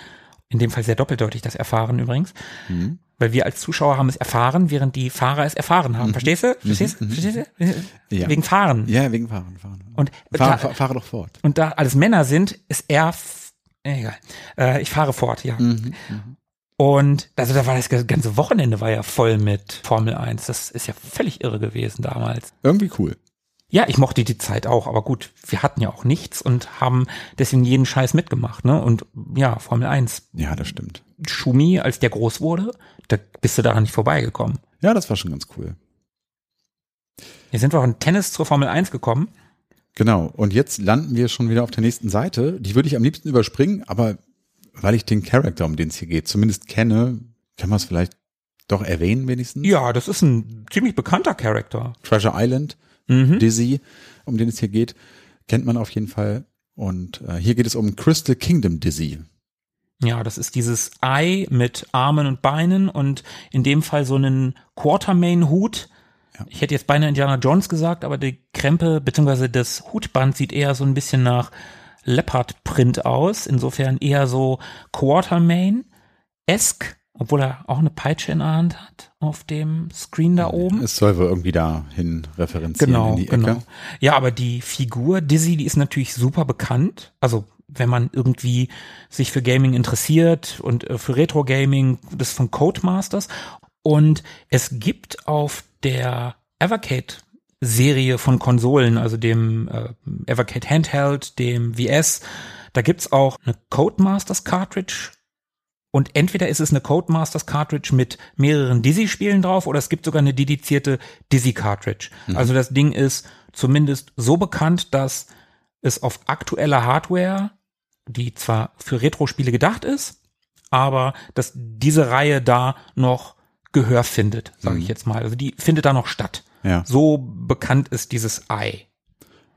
In dem Fall sehr doppeldeutig das Erfahren übrigens. Mhm. Weil wir als Zuschauer haben es erfahren, während die Fahrer es erfahren haben. Verstehst du? Verstehst du? Verstehst du? Mhm. Ja. Wegen Fahren. Ja, wegen Fahren. fahren. Und Fahr, da- fahr, fahre doch fort. Und da alles Männer sind, ist er, egal. Äh, ich fahre fort, ja. Mhm. Und also da war das ganze Wochenende war ja voll mit Formel 1. Das ist ja völlig irre gewesen damals. Irgendwie cool. Ja, ich mochte die Zeit auch, aber gut, wir hatten ja auch nichts und haben deswegen jeden Scheiß mitgemacht, ne? Und ja, Formel 1. Ja, das stimmt. Schumi, als der groß wurde, da bist du daran nicht vorbeigekommen. Ja, das war schon ganz cool. Hier sind wir von Tennis zur Formel 1 gekommen. Genau. Und jetzt landen wir schon wieder auf der nächsten Seite. Die würde ich am liebsten überspringen, aber weil ich den Charakter, um den es hier geht, zumindest kenne, kann man es vielleicht doch erwähnen wenigstens. Ja, das ist ein ziemlich bekannter Charakter. Treasure Island, Mhm. Dizzy, um den es hier geht, kennt man auf jeden Fall. Und äh, hier geht es um Crystal Kingdom Dizzy. Ja, das ist dieses Ei mit Armen und Beinen und in dem Fall so einen Quartermain-Hut. Ja. Ich hätte jetzt beinahe Indiana Jones gesagt, aber die Krempe bzw. das Hutband sieht eher so ein bisschen nach Leopard-Print aus. Insofern eher so Quartermain-esque, obwohl er auch eine Peitsche in der Hand hat auf dem Screen da oben. Es soll wohl irgendwie dahin referenzieren Genau, in die Ecke. genau. Ja, aber die Figur Dizzy, die ist natürlich super bekannt. Also wenn man irgendwie sich für Gaming interessiert und äh, für Retro Gaming, das von Codemasters. Und es gibt auf der Evercade Serie von Konsolen, also dem äh, Evercade Handheld, dem VS, da gibt's auch eine Codemasters Cartridge und entweder ist es eine Codemasters Cartridge mit mehreren Dizzy-Spielen drauf oder es gibt sogar eine dedizierte Dizzy-Cartridge. Also das Ding ist zumindest so bekannt, dass es auf aktueller Hardware, die zwar für Retro-Spiele gedacht ist, aber dass diese Reihe da noch Gehör findet, sage ich jetzt mal. Also die findet da noch statt. Ja. So bekannt ist dieses Ei.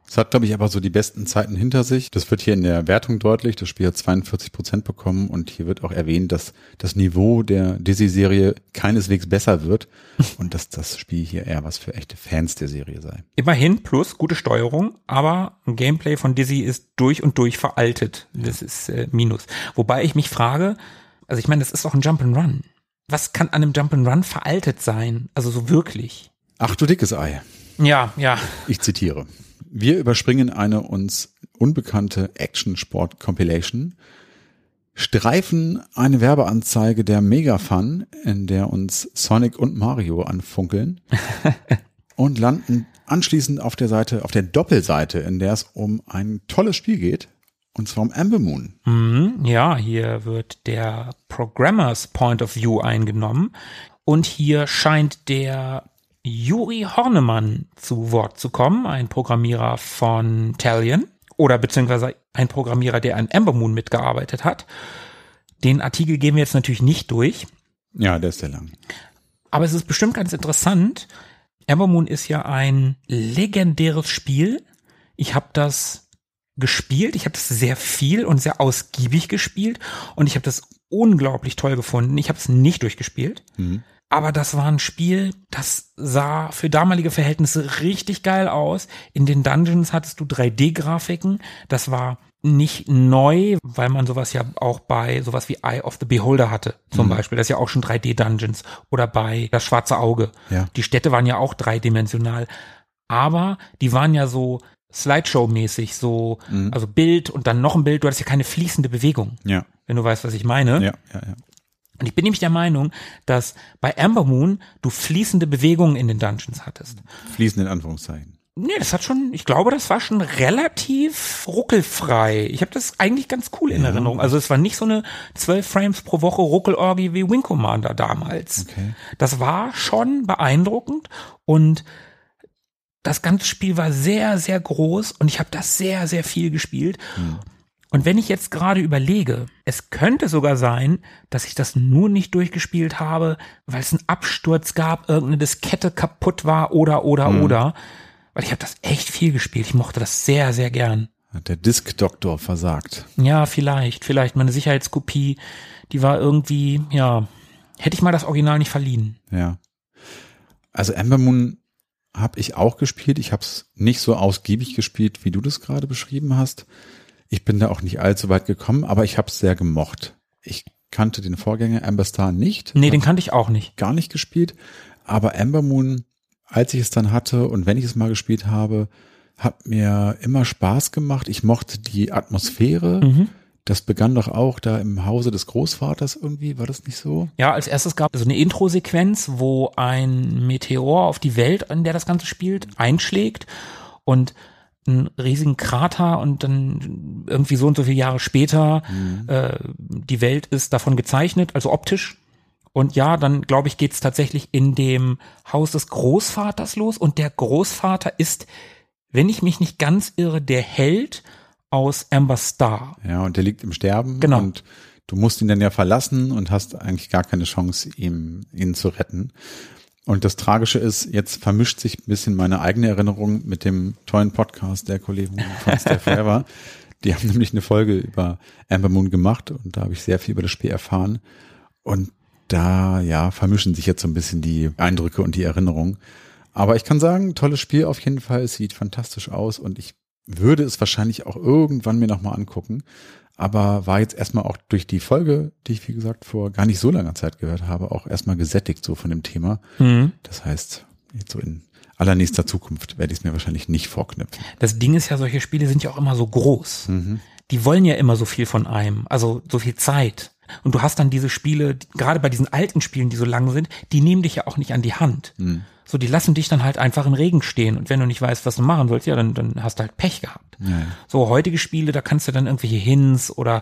Es hat, glaube ich, aber so die besten Zeiten hinter sich. Das wird hier in der Wertung deutlich. Das Spiel hat 42 Prozent bekommen und hier wird auch erwähnt, dass das Niveau der Dizzy-Serie keineswegs besser wird und dass das Spiel hier eher was für echte Fans der Serie sei. Immerhin plus gute Steuerung, aber ein Gameplay von Dizzy ist durch und durch veraltet. Das ist äh, Minus. Wobei ich mich frage, also ich meine, das ist doch ein Jump'n'Run. Was kann an einem Jump'n'Run veraltet sein? Also so wirklich. Ach du dickes Ei. Ja, ja. Ich zitiere. Wir überspringen eine uns unbekannte Action-Sport-Compilation, streifen eine Werbeanzeige der Megafun, in der uns Sonic und Mario anfunkeln und landen anschließend auf der Seite, auf der Doppelseite, in der es um ein tolles Spiel geht, und zwar um Amber Moon. Mhm, ja, hier wird der Programmers Point of View eingenommen und hier scheint der Juri Hornemann zu Wort zu kommen, ein Programmierer von Talion oder beziehungsweise ein Programmierer, der an Amber Moon mitgearbeitet hat. Den Artikel gehen wir jetzt natürlich nicht durch. Ja, der ist sehr lang. Aber es ist bestimmt ganz interessant. Amber Moon ist ja ein legendäres Spiel. Ich habe das gespielt. Ich habe das sehr viel und sehr ausgiebig gespielt und ich habe das unglaublich toll gefunden. Ich habe es nicht durchgespielt. Mhm. Aber das war ein Spiel, das sah für damalige Verhältnisse richtig geil aus. In den Dungeons hattest du 3D-Grafiken. Das war nicht neu, weil man sowas ja auch bei sowas wie Eye of the Beholder hatte, zum Mhm. Beispiel. Das ist ja auch schon 3D-Dungeons. Oder bei Das Schwarze Auge. Ja. Die Städte waren ja auch dreidimensional. Aber die waren ja so Slideshow-mäßig, so, Mhm. also Bild und dann noch ein Bild. Du hattest ja keine fließende Bewegung, Ja, wenn du weißt, was ich meine. ja, ja, ja. Und ich bin nämlich der Meinung, dass bei Amber Moon du fließende Bewegungen in den Dungeons hattest. Fließend in Anführungszeichen. Nee, das hat schon, ich glaube, das war schon relativ ruckelfrei. Ich habe das eigentlich ganz cool in Ja. Erinnerung. Also es war nicht so eine 12 Frames pro Woche Ruckelorgie wie Wing Commander damals. Okay. Das war schon beeindruckend und das ganze Spiel war sehr, sehr groß und ich habe das sehr, sehr viel gespielt. Und wenn ich jetzt gerade überlege, es könnte sogar sein, dass ich das nur nicht durchgespielt habe, weil es einen Absturz gab, irgendeine Diskette kaputt war oder, oder, oder. Weil ich habe das echt viel gespielt. Ich mochte das sehr, sehr gern. Hat der Disk-Doktor versagt. Ja, vielleicht, vielleicht. Meine Sicherheitskopie, die war irgendwie, ja, hätte ich mal das Original nicht verliehen. Ja. Also Amber Moon habe ich auch gespielt. Ich habe es nicht so ausgiebig gespielt, wie du das gerade beschrieben hast. Ich bin da auch nicht allzu weit gekommen, aber ich habe es sehr gemocht. Ich kannte den Vorgänger Amber Star nicht. Nee, den kannte ich auch nicht. gar nicht gespielt. Aber Amber Moon, als ich es dann hatte und wenn ich es mal gespielt habe, hat mir immer Spaß gemacht. Ich mochte die Atmosphäre. Mhm. Das begann doch auch da im Hause des Großvaters irgendwie, war das nicht so? Ja, als erstes gab es so eine Intro-Sequenz, wo ein Meteor auf die Welt, in der das Ganze spielt, einschlägt und einen riesigen Krater und dann irgendwie so und so viele Jahre später äh, die Welt ist davon gezeichnet, also optisch. Und ja, dann glaube ich, geht's tatsächlich in dem Haus des Großvaters los und der Großvater ist, wenn ich mich nicht ganz irre, der Held aus Amber Star. Ja, und der liegt im Sterben. Genau. Und du musst ihn dann ja verlassen und hast eigentlich gar keine Chance, ihm, ihn zu retten. Und das Tragische ist, jetzt vermischt sich ein bisschen meine eigene Erinnerung mit dem tollen Podcast der Kollegen von Stay Forever. Die haben nämlich eine Folge über Amber Moon gemacht und da habe ich sehr viel über das Spiel erfahren. Und da, ja, vermischen sich jetzt so ein bisschen die Eindrücke und die Erinnerungen. Aber ich kann sagen, tolles Spiel auf jeden Fall. Es sieht fantastisch aus und ich würde es wahrscheinlich auch irgendwann mir nochmal angucken. Aber war jetzt erstmal auch durch die Folge, die ich, wie gesagt, vor gar nicht so langer Zeit gehört habe, auch erstmal gesättigt so von dem Thema. Mhm. Das heißt, jetzt so in allernächster Zukunft werde ich es mir wahrscheinlich nicht vorknüpfen. Das Ding ist ja, solche Spiele sind ja auch immer so groß. Die wollen ja immer so viel von einem, also so viel Zeit. Und du hast dann diese Spiele, gerade bei diesen alten Spielen, die so lang sind, die nehmen dich ja auch nicht an die Hand. So, die lassen dich dann halt einfach im Regen stehen. Und wenn du nicht weißt, was du machen sollst, ja, dann, dann hast du halt Pech gehabt. Ja. So, heutige Spiele, da kannst du dann irgendwelche Hints oder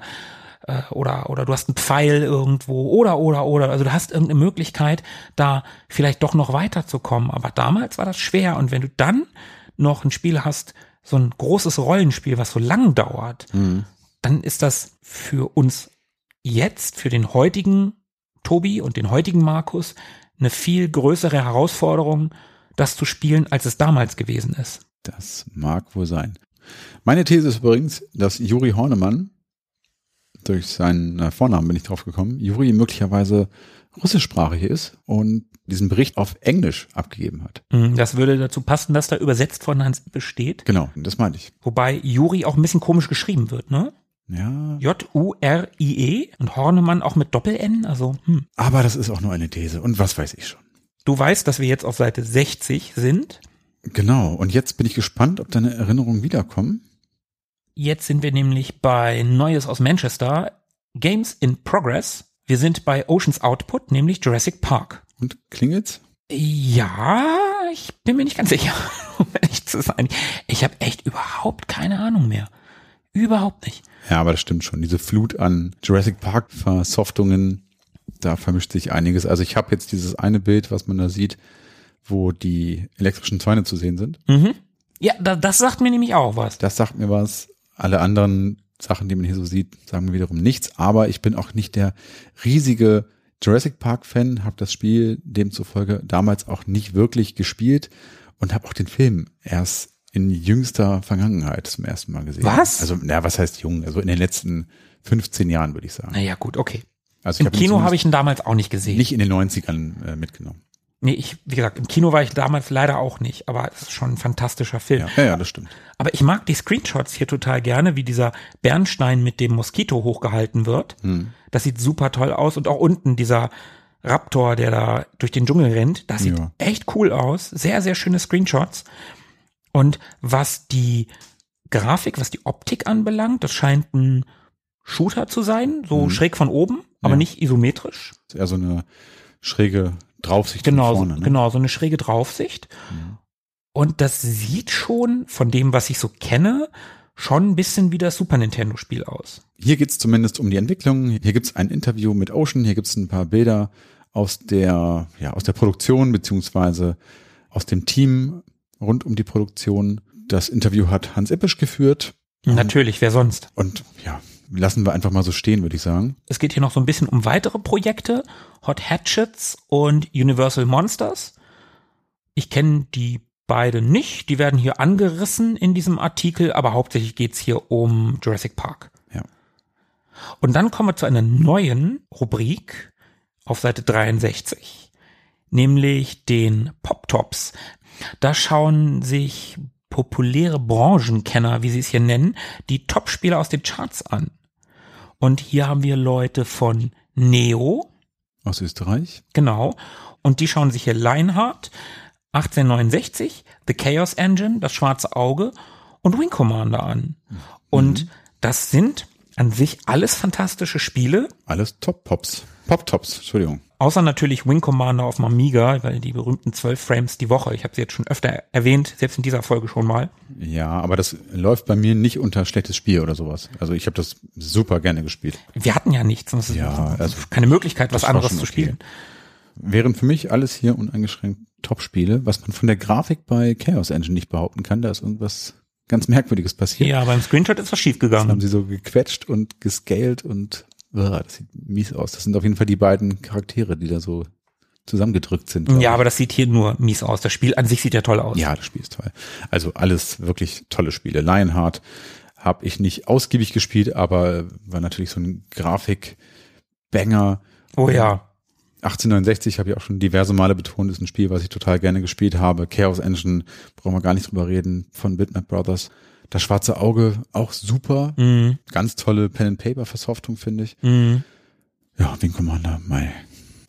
äh, oder oder du hast einen Pfeil irgendwo oder oder oder also du hast irgendeine Möglichkeit da vielleicht doch noch weiterzukommen aber damals war das schwer und wenn du dann noch ein Spiel hast so ein großes Rollenspiel was so lang dauert dann ist das für uns jetzt für den heutigen Tobi und den heutigen Markus eine viel größere Herausforderung das zu spielen als es damals gewesen ist Das mag wohl sein. Meine These ist übrigens, dass Juri Hornemann, durch seinen äh, Vornamen bin ich drauf gekommen, Juri möglicherweise russischsprachig ist und diesen Bericht auf Englisch abgegeben hat. Mhm, das würde dazu passen dass da übersetzt von Hans besteht Genau, das meinte ich. Wobei Juri auch ein bisschen komisch geschrieben wird, ne? Ja, J-U-R-I-E und Hornemann auch mit Doppel-N, also hm. aber das ist auch nur eine These und was weiß ich schon. Du weißt, dass wir jetzt auf Seite 60 sind. Genau. Und jetzt bin ich gespannt, ob deine Erinnerungen wiederkommen. Jetzt sind wir nämlich bei Neues aus Manchester, Games in Progress. Wir sind bei Oceans Output, nämlich Jurassic Park. Und klingelt's? Ja, ich bin mir nicht ganz sicher, um ehrlich zu sein. Ich habe echt überhaupt keine Ahnung mehr. Überhaupt nicht. Ja, aber das stimmt schon. Diese Flut an Jurassic Park Versoftungen, da vermischt sich einiges. Also ich habe jetzt dieses eine Bild, was man da sieht, wo die elektrischen Zäune zu sehen sind. Mhm. Ja, da, das sagt mir nämlich auch was. Das sagt mir was. Alle anderen Sachen, die man hier so sieht, sagen mir wiederum nichts. Aber ich bin auch nicht der riesige Jurassic Park Fan, habe das Spiel demzufolge damals auch nicht wirklich gespielt und habe auch den Film erst in jüngster Vergangenheit zum ersten Mal gesehen. Was? Also, na, was heißt jung? Also in den letzten 15 Jahren, würde ich sagen. Naja, gut, okay. Also Im hab Kino habe ich ihn damals auch nicht gesehen. nicht in den 90ern äh, mitgenommen. Nee, ich, wie gesagt, im Kino war ich damals leider auch nicht, aber es ist schon ein fantastischer Film. Ja, ja, ja das stimmt. Aber ich mag die Screenshots hier total gerne, wie dieser Bernstein mit dem Moskito hochgehalten wird. Hm. Das sieht super toll aus und auch unten dieser Raptor, der da durch den Dschungel rennt, das sieht Ja. echt cool aus. Sehr, sehr schöne Screenshots. Und was die Grafik, was die Optik anbelangt, das scheint ein Shooter zu sein, so schräg von oben, aber. Ja. nicht isometrisch. Ist eher so eine schräge Draufsicht Genau, von vorne. so, Ne? genau, so eine schräge Draufsicht. Und das sieht schon, von dem, was ich so kenne, schon ein bisschen wie das Super Nintendo-Spiel aus. Hier geht's zumindest um die Entwicklung. Hier gibt's ein Interview mit Ocean. Hier gibt's ein paar Bilder aus der, ja, aus der Produktion beziehungsweise aus dem Team rund um die Produktion. Das Interview hat Hans Ippisch geführt. Natürlich, wer sonst? Und ja, lassen wir einfach mal so stehen, würde ich sagen. Es geht hier noch so ein bisschen um weitere Projekte, Hot Hatchets und Universal Monsters. Ich kenne die beide nicht, die werden hier angerissen in diesem Artikel, aber hauptsächlich geht's hier um Jurassic Park. Ja. Und dann kommen wir zu einer neuen Rubrik auf Seite 63, nämlich den Pop-Tops. Da schauen sich populäre Branchenkenner, wie sie es hier nennen, die Top-Spieler aus den Charts an. Und hier haben wir Leute von Neo, Aus Österreich. genau, und die schauen sich hier Lionheart, 1869, The Chaos Engine, das schwarze Auge und Wing Commander an. Und das sind an sich alles fantastische Spiele, Alles Top-Pops. Pop-Tops, Entschuldigung. Außer natürlich Wing Commander auf dem Amiga, weil die berühmten 12 Frames die Woche, ich habe sie jetzt schon öfter erwähnt, selbst in dieser Folge schon mal. Ja, aber das läuft bei mir nicht unter schlechtes Spiel oder sowas. Also ich habe das super gerne gespielt. Wir hatten ja nichts, und es ist Ja, also keine Möglichkeit, was anderes zu okay. spielen. Wären für mich alles hier uneingeschränkt Top-Spiele, was man von der Grafik bei Chaos Engine nicht behaupten kann. Da ist irgendwas ganz Merkwürdiges passiert. Ja, beim Screenshot ist was Das haben schiefgegangen. sie so gequetscht und gescaled und das sieht mies aus. Das sind auf jeden Fall die beiden Charaktere, die da so zusammengedrückt sind. Ja, ich. aber das sieht hier nur mies aus. Das Spiel an sich sieht ja toll aus. Ja, das Spiel ist toll. Also alles wirklich tolle Spiele. Lionheart habe ich nicht ausgiebig gespielt, aber war natürlich so ein Grafik-Banger. Oh ja. 1869 habe ich auch schon diverse Male betont, ist ein Spiel, was ich total gerne gespielt habe. Chaos Engine, brauchen wir gar nicht drüber reden, von Bitmap Brothers. Das schwarze Auge, auch super. Mhm. Ganz tolle Pen-and-Paper-Versoftung, finde ich. Mhm. Ja, Wing Commander, Mai.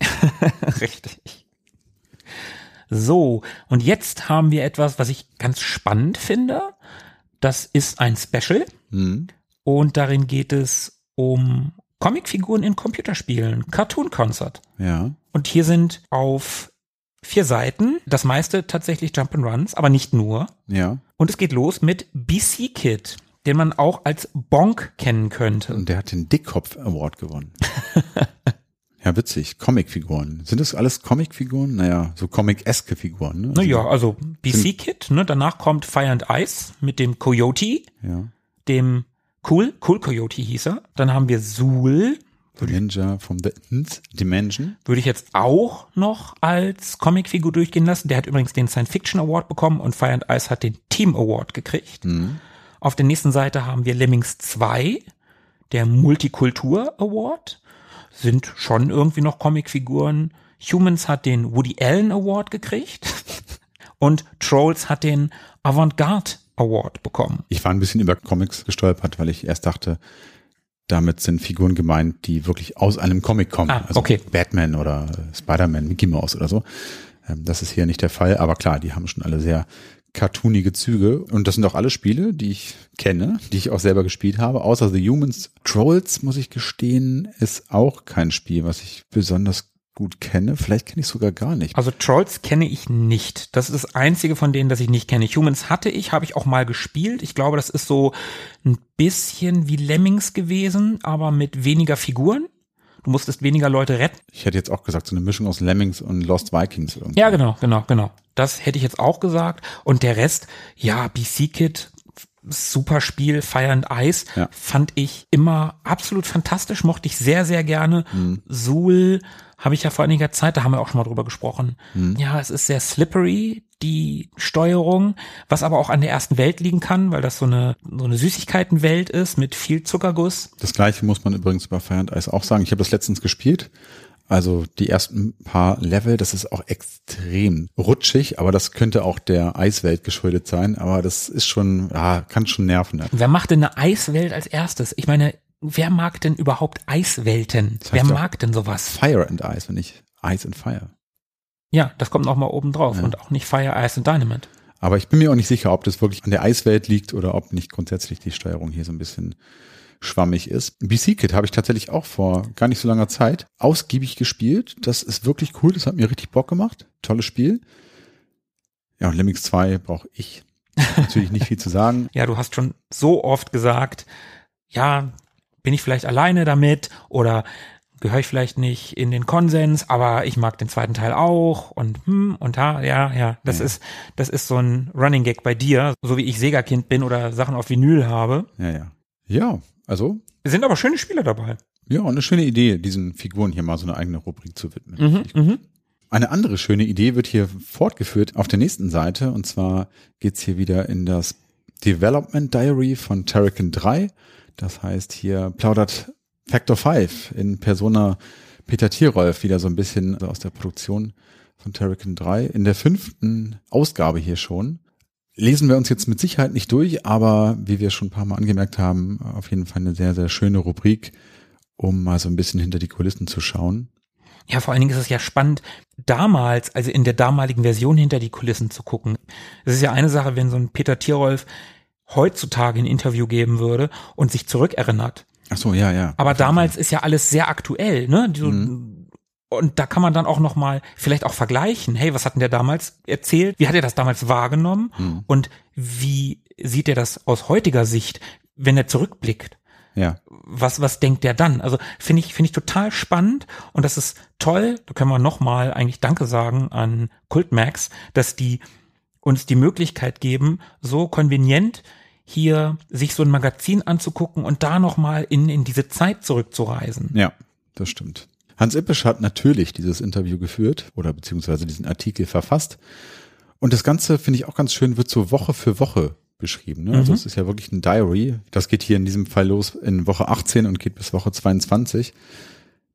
Richtig. So, und jetzt haben wir etwas, was ich ganz spannend finde. Das ist ein Special Mhm. und darin geht es um Comicfiguren in Computerspielen, Cartoon Concert. Ja. Und hier sind auf vier Seiten das meiste tatsächlich Jump'n'Runs, aber nicht nur. Ja. Und es geht los mit BC Kid, den man auch als Bonk kennen könnte. Und der hat den Dickkopf Award gewonnen. ja, witzig. Comicfiguren. Sind das alles Comicfiguren? Naja, so Comic-eske Figuren, ne? Also- Naja, also BC Kid, ne? Danach kommt Fire and Ice mit dem Coyote, Ja. dem Cool, Cool Coyote hieß er. Dann haben wir Zool, The Ninja from the Nth Dimension. würde ich jetzt auch noch als Comicfigur durchgehen lassen. Der hat übrigens den Science Fiction Award bekommen und Fire and Ice hat den Team Award gekriegt. Auf der nächsten Seite haben wir Lemmings 2, der Multikultur Award. Sind schon irgendwie noch Comicfiguren. Humans hat den Woody Allen Award gekriegt. Und Trolls hat den Avantgarde Award bekommen. Ich war ein bisschen über Comics gestolpert, weil ich erst dachte, damit sind Figuren gemeint, die wirklich aus einem Comic kommen. Ah, also okay. Batman oder Spider-Man, Mickey Mouse oder so. Ähm, Das ist hier nicht der Fall, aber klar, die haben schon alle sehr cartoonige Züge. Und das sind auch alle Spiele, die ich kenne, die ich auch selber gespielt habe. Außer The Humans. Trolls, muss ich gestehen, ist auch kein Spiel, was ich besonders gut kenne. Vielleicht kenne ich sogar gar nicht. Also Trolls kenne ich nicht. Das ist das einzige von denen, das ich nicht kenne. Humans hatte ich, habe ich auch mal gespielt. Ich glaube, das ist so ein bisschen wie Lemmings gewesen, aber mit weniger Figuren. Du musstest weniger Leute retten. Ich hätte jetzt auch gesagt, so eine Mischung aus Lemmings und Lost Vikings irgendwie. Ja, genau, genau, genau. Das hätte ich jetzt auch gesagt. Und der Rest, ja, BC Kit, super Spiel, Fire and Ice, Ja. fand ich immer absolut fantastisch, mochte ich sehr, sehr gerne. Suhl habe ich ja vor einiger Zeit, da haben wir auch schon mal drüber gesprochen. Ja, es ist sehr slippery, die Steuerung, was aber auch an der ersten Welt liegen kann, weil das so eine, so eine Süßigkeitenwelt ist mit viel Zuckerguss. Das gleiche muss man übrigens über Fire and Ice auch sagen. Ich habe das letztens gespielt. Also die ersten paar Level, das ist auch extrem rutschig, aber das könnte auch der Eiswelt geschuldet sein. Aber das ist schon, ja, kann schon nerven. Ne? Wer macht denn eine Eiswelt als erstes? Ich meine, wer mag denn überhaupt Eiswelten? Das heißt wer mag denn sowas? Fire and Ice, wenn nicht Ice and Fire. Ja, das kommt noch mal oben drauf und auch nicht Fire, Ice und Dynamite. Aber ich bin mir auch nicht sicher, ob das wirklich an der Eiswelt liegt oder ob nicht grundsätzlich die Steuerung hier so ein bisschen schwammig ist. BC Kit habe ich tatsächlich auch vor gar nicht so langer Zeit ausgiebig gespielt. Das ist wirklich cool. Das hat mir richtig Bock gemacht. Tolles Spiel. Ja, und Lemmings 2 brauche ich natürlich nicht viel zu sagen. Ja, du hast schon so oft gesagt, ja, bin ich vielleicht alleine damit oder gehöre ich vielleicht nicht in den Konsens, aber ich mag den zweiten Teil auch und hm und da, ja, ja, das Ja. ist, das ist so ein Running Gag bei dir, so wie ich Sega-Kind bin oder Sachen auf Vinyl habe. Ja, ja. Ja, also, Es sind aber schöne Spiele dabei. ja, und eine schöne Idee, diesen Figuren hier mal so eine eigene Rubrik zu widmen. Mhm, mhm. Eine andere schöne Idee wird hier fortgeführt auf der nächsten Seite. Und zwar geht's hier wieder in das Development Diary von Terrakin 3. Das heißt, hier plaudert Factor 5 in Persona Peter Tierolf wieder so ein bisschen aus der Produktion von Terrakin 3. In der fünften Ausgabe hier schon. Lesen wir uns jetzt mit Sicherheit nicht durch, aber wie wir schon ein paar Mal angemerkt haben, auf jeden Fall eine sehr, sehr schöne Rubrik, um mal so ein bisschen hinter die Kulissen zu schauen. Ja, vor allen Dingen ist es ja spannend, damals, also in der damaligen Version hinter die Kulissen zu gucken. Es ist ja eine Sache, wenn so ein Peter Tierolf heutzutage ein Interview geben würde und sich zurückerinnert. Ach so, ja, ja. Aber damals ist ja alles sehr aktuell, ne? Die so, Und da kann man dann auch noch mal vielleicht auch vergleichen. Hey, was hat denn der damals erzählt? Wie hat er das damals wahrgenommen? Und wie sieht er das aus heutiger Sicht, wenn er zurückblickt? Ja. was, was denkt der dann? Also finde ich, finde ich total spannend und das ist toll. Da können wir nochmal eigentlich Danke sagen an Kultmax, dass die uns die Möglichkeit geben, so konvenient hier sich so ein Magazin anzugucken und da nochmal in, in diese Zeit zurückzureisen. Ja, das stimmt. Hans Ippisch hat natürlich dieses Interview geführt oder beziehungsweise diesen Artikel verfasst. Und das Ganze, finde ich auch ganz schön, wird so Woche für Woche beschrieben. Ne? Also es ist ja wirklich ein Diary. Das geht hier in diesem Fall los in Woche 18 und geht bis Woche 22.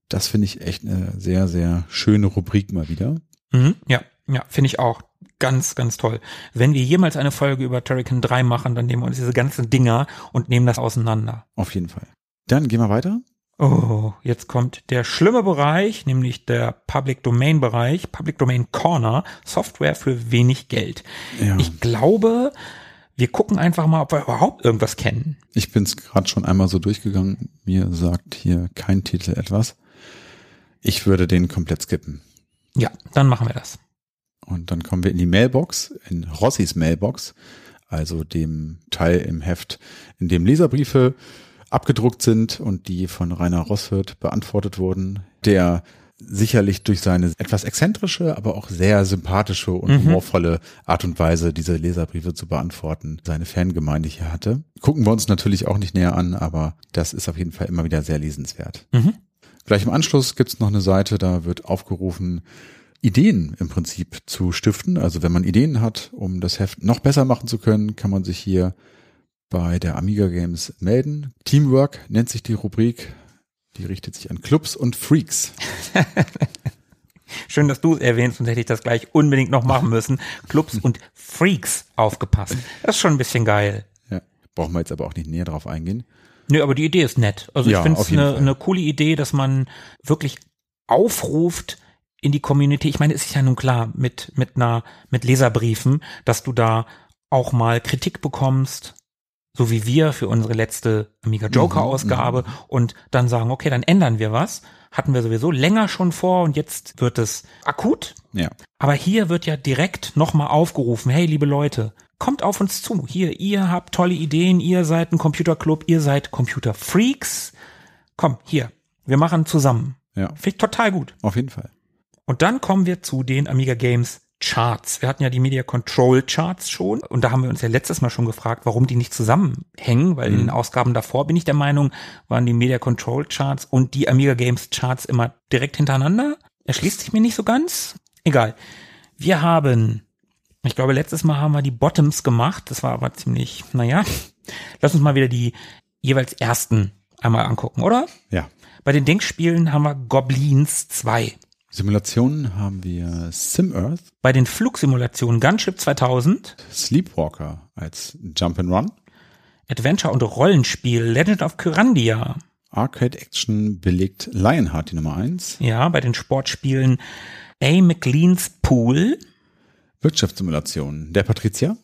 Das finde ich echt eine sehr, sehr schöne Rubrik mal wieder. Mhm, ja, ja, finde ich auch. Ganz, ganz toll. Wenn wir jemals eine Folge über Turrican 3 machen, dann nehmen wir uns diese ganzen Dinger und nehmen das auseinander. Auf jeden Fall. Dann gehen wir weiter. Oh, jetzt kommt der schlimme Bereich, nämlich der Public Domain Bereich, Public Domain Corner, Software für wenig Geld. Ja. Ich glaube, wir gucken einfach mal, ob wir überhaupt irgendwas kennen. Ich bin es gerade schon einmal so durchgegangen. Mir sagt hier kein Titel etwas. Ich würde den komplett skippen. Ja, dann machen wir das. Und dann kommen wir in die Mailbox, in Rossis Mailbox, also dem Teil im Heft, in dem Leserbriefe abgedruckt sind und die von Rainer Rosshirt beantwortet wurden, der sicherlich durch seine etwas exzentrische, aber auch sehr sympathische und humorvolle Art und Weise, diese Leserbriefe zu beantworten, seine Fangemeinde hier hatte. Gucken wir uns natürlich auch nicht näher an, aber das ist auf jeden Fall immer wieder sehr lesenswert. Mhm. Gleich im Anschluss gibt's noch eine Seite, da wird aufgerufen, Ideen im Prinzip zu stiften. Also wenn man Ideen hat, um das Heft noch besser machen zu können, kann man sich hier bei der Amiga Games melden. Teamwork nennt sich die Rubrik. Die richtet sich an Clubs und Freaks. Schön, dass du es erwähnst, sonst hätte ich das gleich unbedingt noch machen müssen. Clubs und Freaks aufgepasst. Das ist schon ein bisschen geil. Ja, brauchen wir jetzt aber auch nicht näher drauf eingehen. Nö, aber die Idee ist nett. Also Ja, ich finde es eine, eine coole Idee, dass man wirklich aufruft in die Community. Ich meine, es ist ja nun klar mit mit einer mit Leserbriefen, dass du da auch mal Kritik bekommst, so wie wir für unsere letzte Amiga Joker Ausgabe und dann sagen, okay, dann ändern wir was. Hatten wir sowieso länger schon vor und jetzt wird es akut. Ja. Aber hier wird ja direkt nochmal aufgerufen, hey liebe Leute, kommt auf uns zu. Hier, ihr habt tolle Ideen, ihr seid ein Computerclub, ihr seid Computerfreaks. Komm, hier, wir machen zusammen. Ja. Finde ich total gut. Auf jeden Fall. Und dann kommen wir zu den Amiga Games Charts. Wir hatten ja die Media Control Charts schon und da haben wir uns ja letztes Mal schon gefragt, warum die nicht zusammenhängen, weil in den Ausgaben davor bin ich der Meinung, waren die Media Control Charts und die Amiga Games Charts immer direkt hintereinander. Erschließt sich mir nicht so ganz. Egal. Wir haben, ich glaube, letztes Mal haben wir die Bottoms gemacht. Das war aber ziemlich, naja. Lass uns mal wieder die jeweils ersten einmal angucken, oder? Ja. Bei den Denkspielen haben wir Goblins 2. Simulationen haben wir SimEarth, Bei den Flugsimulationen Gunship 2000, Sleepwalker als Jump'n'Run, Adventure und Rollenspiel Legend of Kyrandia. Arcade Action belegt Lionheart die Nummer 1, Ja, bei den Sportspielen A. McLean's Pool, Wirtschaftssimulationen der Patricia.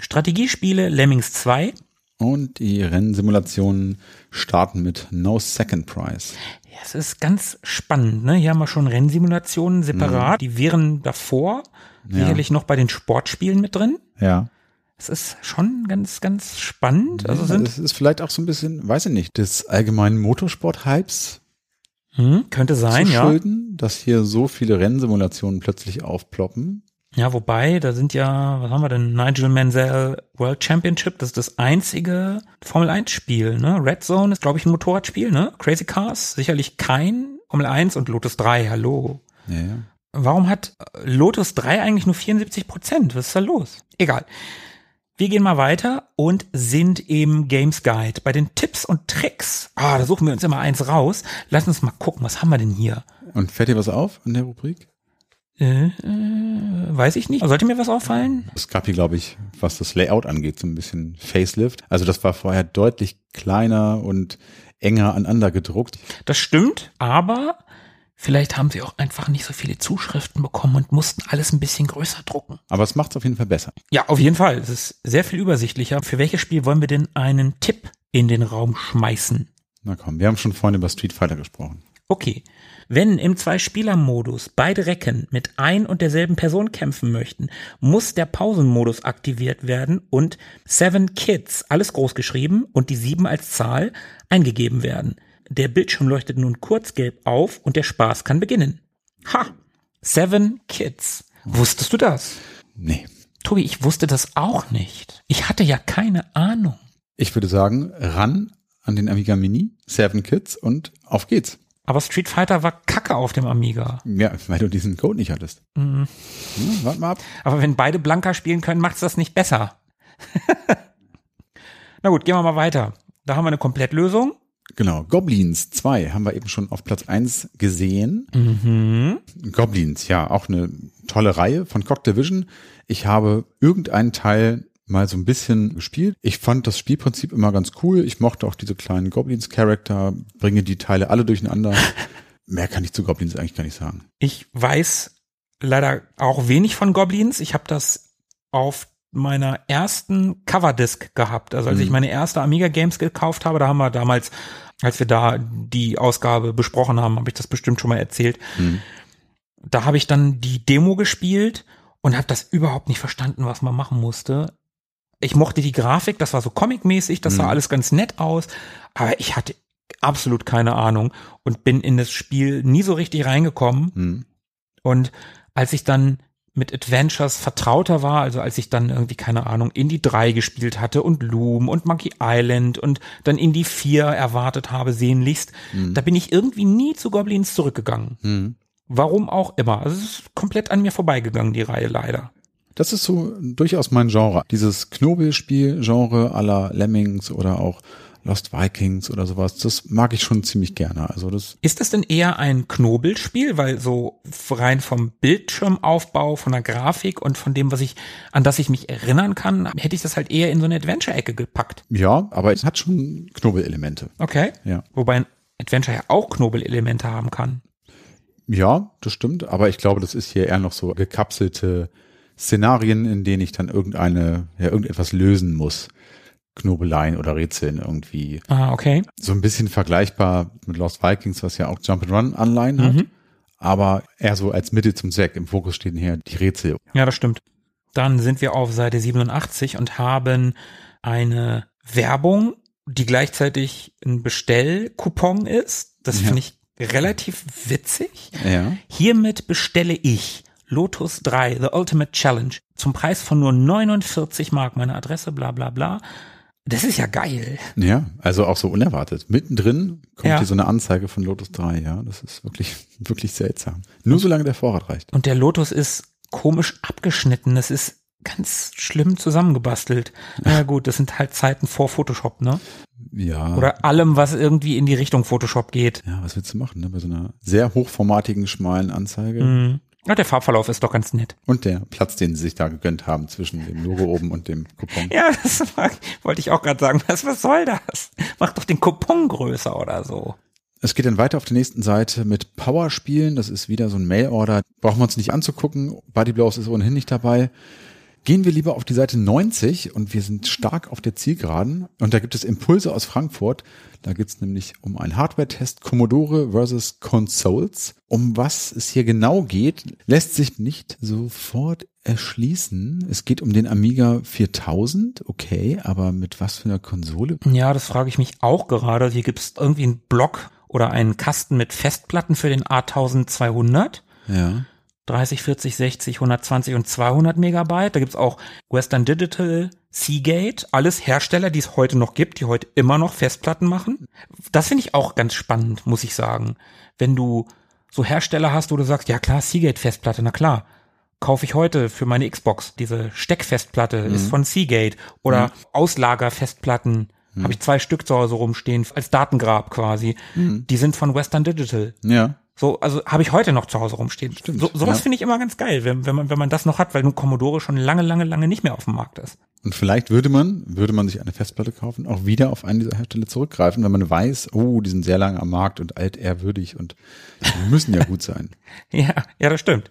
Strategiespiele Lemmings 2. und die Rennsimulationen starten mit No Second Prize. Ja, es ist ganz spannend, ne? Hier haben wir schon Rennsimulationen separat. Die wären davor sicherlich noch bei den Sportspielen mit drin. Ja. Es ist schon ganz, ganz spannend. Also ja, sind, es ist vielleicht auch so ein bisschen, weiß ich nicht, des allgemeinen Motorsport-Hypes hm, könnte sein, zu ja. schulden, dass hier so viele Rennsimulationen plötzlich aufploppen. Ja, wobei, da sind ja, was haben wir denn? Nigel Mansell World Championship, das ist das einzige Formel 1 Spiel, ne? Red Zone ist, glaube ich, ein Motorradspiel, ne? Crazy Cars, sicherlich kein Formel 1 und Lotus 3, hallo. Ja, ja. Warum hat Lotus 3 eigentlich nur 74 Prozent? Was ist da los? Egal. Wir gehen mal weiter und sind im Games Guide. Bei den Tipps und Tricks, ah, da suchen wir uns immer eins raus. Lass uns mal gucken, was haben wir denn hier? Und fällt dir was auf in der Rubrik? Äh, äh, weiß ich nicht. Sollte mir was auffallen? Es gab hier, glaube ich, was das Layout angeht, so ein bisschen Facelift. Also das war vorher deutlich kleiner und enger aneinander gedruckt. Das stimmt, aber vielleicht haben sie auch einfach nicht so viele Zuschriften bekommen und mussten alles ein bisschen größer drucken. Aber es macht es auf jeden Fall besser. Ja, auf jeden Fall. Es ist sehr viel übersichtlicher. Für welches Spiel wollen wir denn einen Tipp in den Raum schmeißen? Na komm, wir haben schon vorhin über Street Fighter gesprochen. Okay. Wenn im Zwei-Spieler-Modus beide Recken mit ein und derselben Person kämpfen möchten, muss der Pausenmodus aktiviert werden und Seven Kids, alles groß geschrieben und die sieben als Zahl eingegeben werden. Der Bildschirm leuchtet nun kurzgelb auf und der Spaß kann beginnen. Ha! Seven Kids. Wusstest du das? Nee. Tobi, ich wusste das auch nicht. Ich hatte ja keine Ahnung. Ich würde sagen, ran an den Amiga Mini, Seven Kids und auf geht's. Aber Street Fighter war kacke auf dem Amiga. Ja, weil du diesen Code nicht hattest. Mhm. Hm, warte mal ab. Aber wenn beide Blanka spielen können, macht's das nicht besser. Na gut, gehen wir mal weiter. Da haben wir eine Komplettlösung. Genau, Goblins 2 haben wir eben schon auf Platz 1 gesehen. Mhm. Goblins, ja, auch eine tolle Reihe von Cock Division. Ich habe irgendeinen Teil mal so ein bisschen gespielt. Ich fand das Spielprinzip immer ganz cool. Ich mochte auch diese kleinen Goblins-Charakter, bringe die Teile alle durcheinander. Mehr kann ich zu Goblins eigentlich gar nicht sagen. Ich weiß leider auch wenig von Goblins. Ich habe das auf meiner ersten Coverdisc gehabt. Also als ich meine erste Amiga Games gekauft habe, da haben wir damals, als wir da die Ausgabe besprochen haben, habe ich das bestimmt schon mal erzählt. Da habe ich dann die Demo gespielt und habe das überhaupt nicht verstanden, was man machen musste. Ich mochte die Grafik, das war so comicmäßig, das sah alles ganz nett aus, aber ich hatte absolut keine Ahnung und bin in das Spiel nie so richtig reingekommen. Hm. Und als ich dann mit Adventures vertrauter war, also als ich dann irgendwie, keine Ahnung, Indie 3 gespielt hatte und Loom und Monkey Island und dann Indie 4 erwartet habe, sehnlichst, da bin ich irgendwie nie zu Goblins zurückgegangen. Hm. Warum auch immer. Also es ist komplett an mir vorbeigegangen, die Reihe leider. Das ist so durchaus mein Genre. Dieses Knobelspiel-Genre aller Lemmings oder auch Lost Vikings oder sowas, das mag ich schon ziemlich gerne. Also das, Ist das denn eher ein Knobelspiel, weil so rein vom Bildschirmaufbau, von der Grafik und von dem, was ich, an das ich mich erinnern kann, hätte ich das halt eher in so eine Adventure-Ecke gepackt. ja, aber es hat schon Knobelelemente. Okay. Ja. Wobei ein Adventure ja auch Knobelelemente haben kann. Ja, das stimmt, aber ich glaube, das ist hier eher noch so gekapselte Szenarien, in denen ich dann irgendeine, ja, irgendetwas lösen muss. Knobeleien oder Rätseln irgendwie. Ah, okay. So ein bisschen vergleichbar mit Lost Vikings, was ja auch Jump-and-Run-Anleihen hat. Mhm. Aber eher so als Mittel zum Zweck. Im Fokus stehen hier die Rätsel. Ja, das stimmt. Dann sind wir auf Seite 87 und haben eine Werbung, die gleichzeitig ein Bestellcoupon ist. Das Ja. finde ich relativ witzig. Ja. Hiermit bestelle ich Lotus 3, The Ultimate Challenge, zum Preis von nur 49 Mark. Meine Adresse, bla bla bla. Das ist ja geil. Ja, also auch so unerwartet. Mittendrin kommt Ja. hier so eine Anzeige von Lotus 3, ja. Das ist wirklich, wirklich seltsam. Nur solange der Vorrat reicht. Und der Lotus ist komisch abgeschnitten. Das ist ganz schlimm zusammengebastelt. Na ja, gut, das sind halt Zeiten vor Photoshop, ne? Ja. Oder allem, was irgendwie in die Richtung Photoshop geht. ja, was willst du machen, ne? Bei so einer sehr hochformatigen, schmalen Anzeige. Mhm. Ja, der Farbverlauf ist doch ganz nett. Und der Platz, den sie sich da gegönnt haben zwischen dem Logo oben und dem Coupon. Ja, das war, wollte ich auch gerade sagen. Was, was soll das? Mach doch den Coupon größer oder so. Es geht dann weiter auf der nächsten Seite mit Powerspielen. Das ist wieder so ein Mailorder. Brauchen wir uns nicht anzugucken. Body Blows ist ohnehin nicht dabei. Gehen wir lieber auf die Seite 90 und wir sind stark auf der Zielgeraden. Und da gibt es Impulse aus Frankfurt. Da geht es nämlich um einen Hardware-Test Commodore versus Consoles. Um was es hier genau geht, lässt sich nicht sofort erschließen. Es geht um den Amiga 4000, okay, aber mit was für einer Konsole? Ja, das frage ich mich auch gerade. Hier gibt's irgendwie einen Block oder einen Kasten mit Festplatten für den A1200. Ja. 30, 40, 60, 120 und 200 Megabyte. Da gibt's auch Western Digital, Seagate, alles Hersteller, die es heute noch gibt, die heute immer noch Festplatten machen. Das finde ich auch ganz spannend, muss ich sagen. Wenn du so Hersteller hast, wo du sagst, ja klar, Seagate Festplatte, na klar. Kaufe ich heute für meine Xbox. Diese Steckfestplatte ist von Seagate. Oder Auslagerfestplatten. Habe ich zwei Stück zu Hause rumstehen, als Datengrab quasi. Die sind von Western Digital. Ja. So, also habe ich heute noch zu Hause rumstehen. Stimmt, So, sowas ja. finde ich immer ganz geil, wenn, wenn man wenn man das noch hat, weil nun Commodore schon lange, lange, lange nicht mehr auf dem Markt ist. Und vielleicht würde man, würde man sich eine Festplatte kaufen, auch wieder auf einen dieser Hersteller zurückgreifen, wenn man weiß, oh, die sind sehr lange am Markt und altehrwürdig und die müssen ja gut sein. Ja, ja, das stimmt.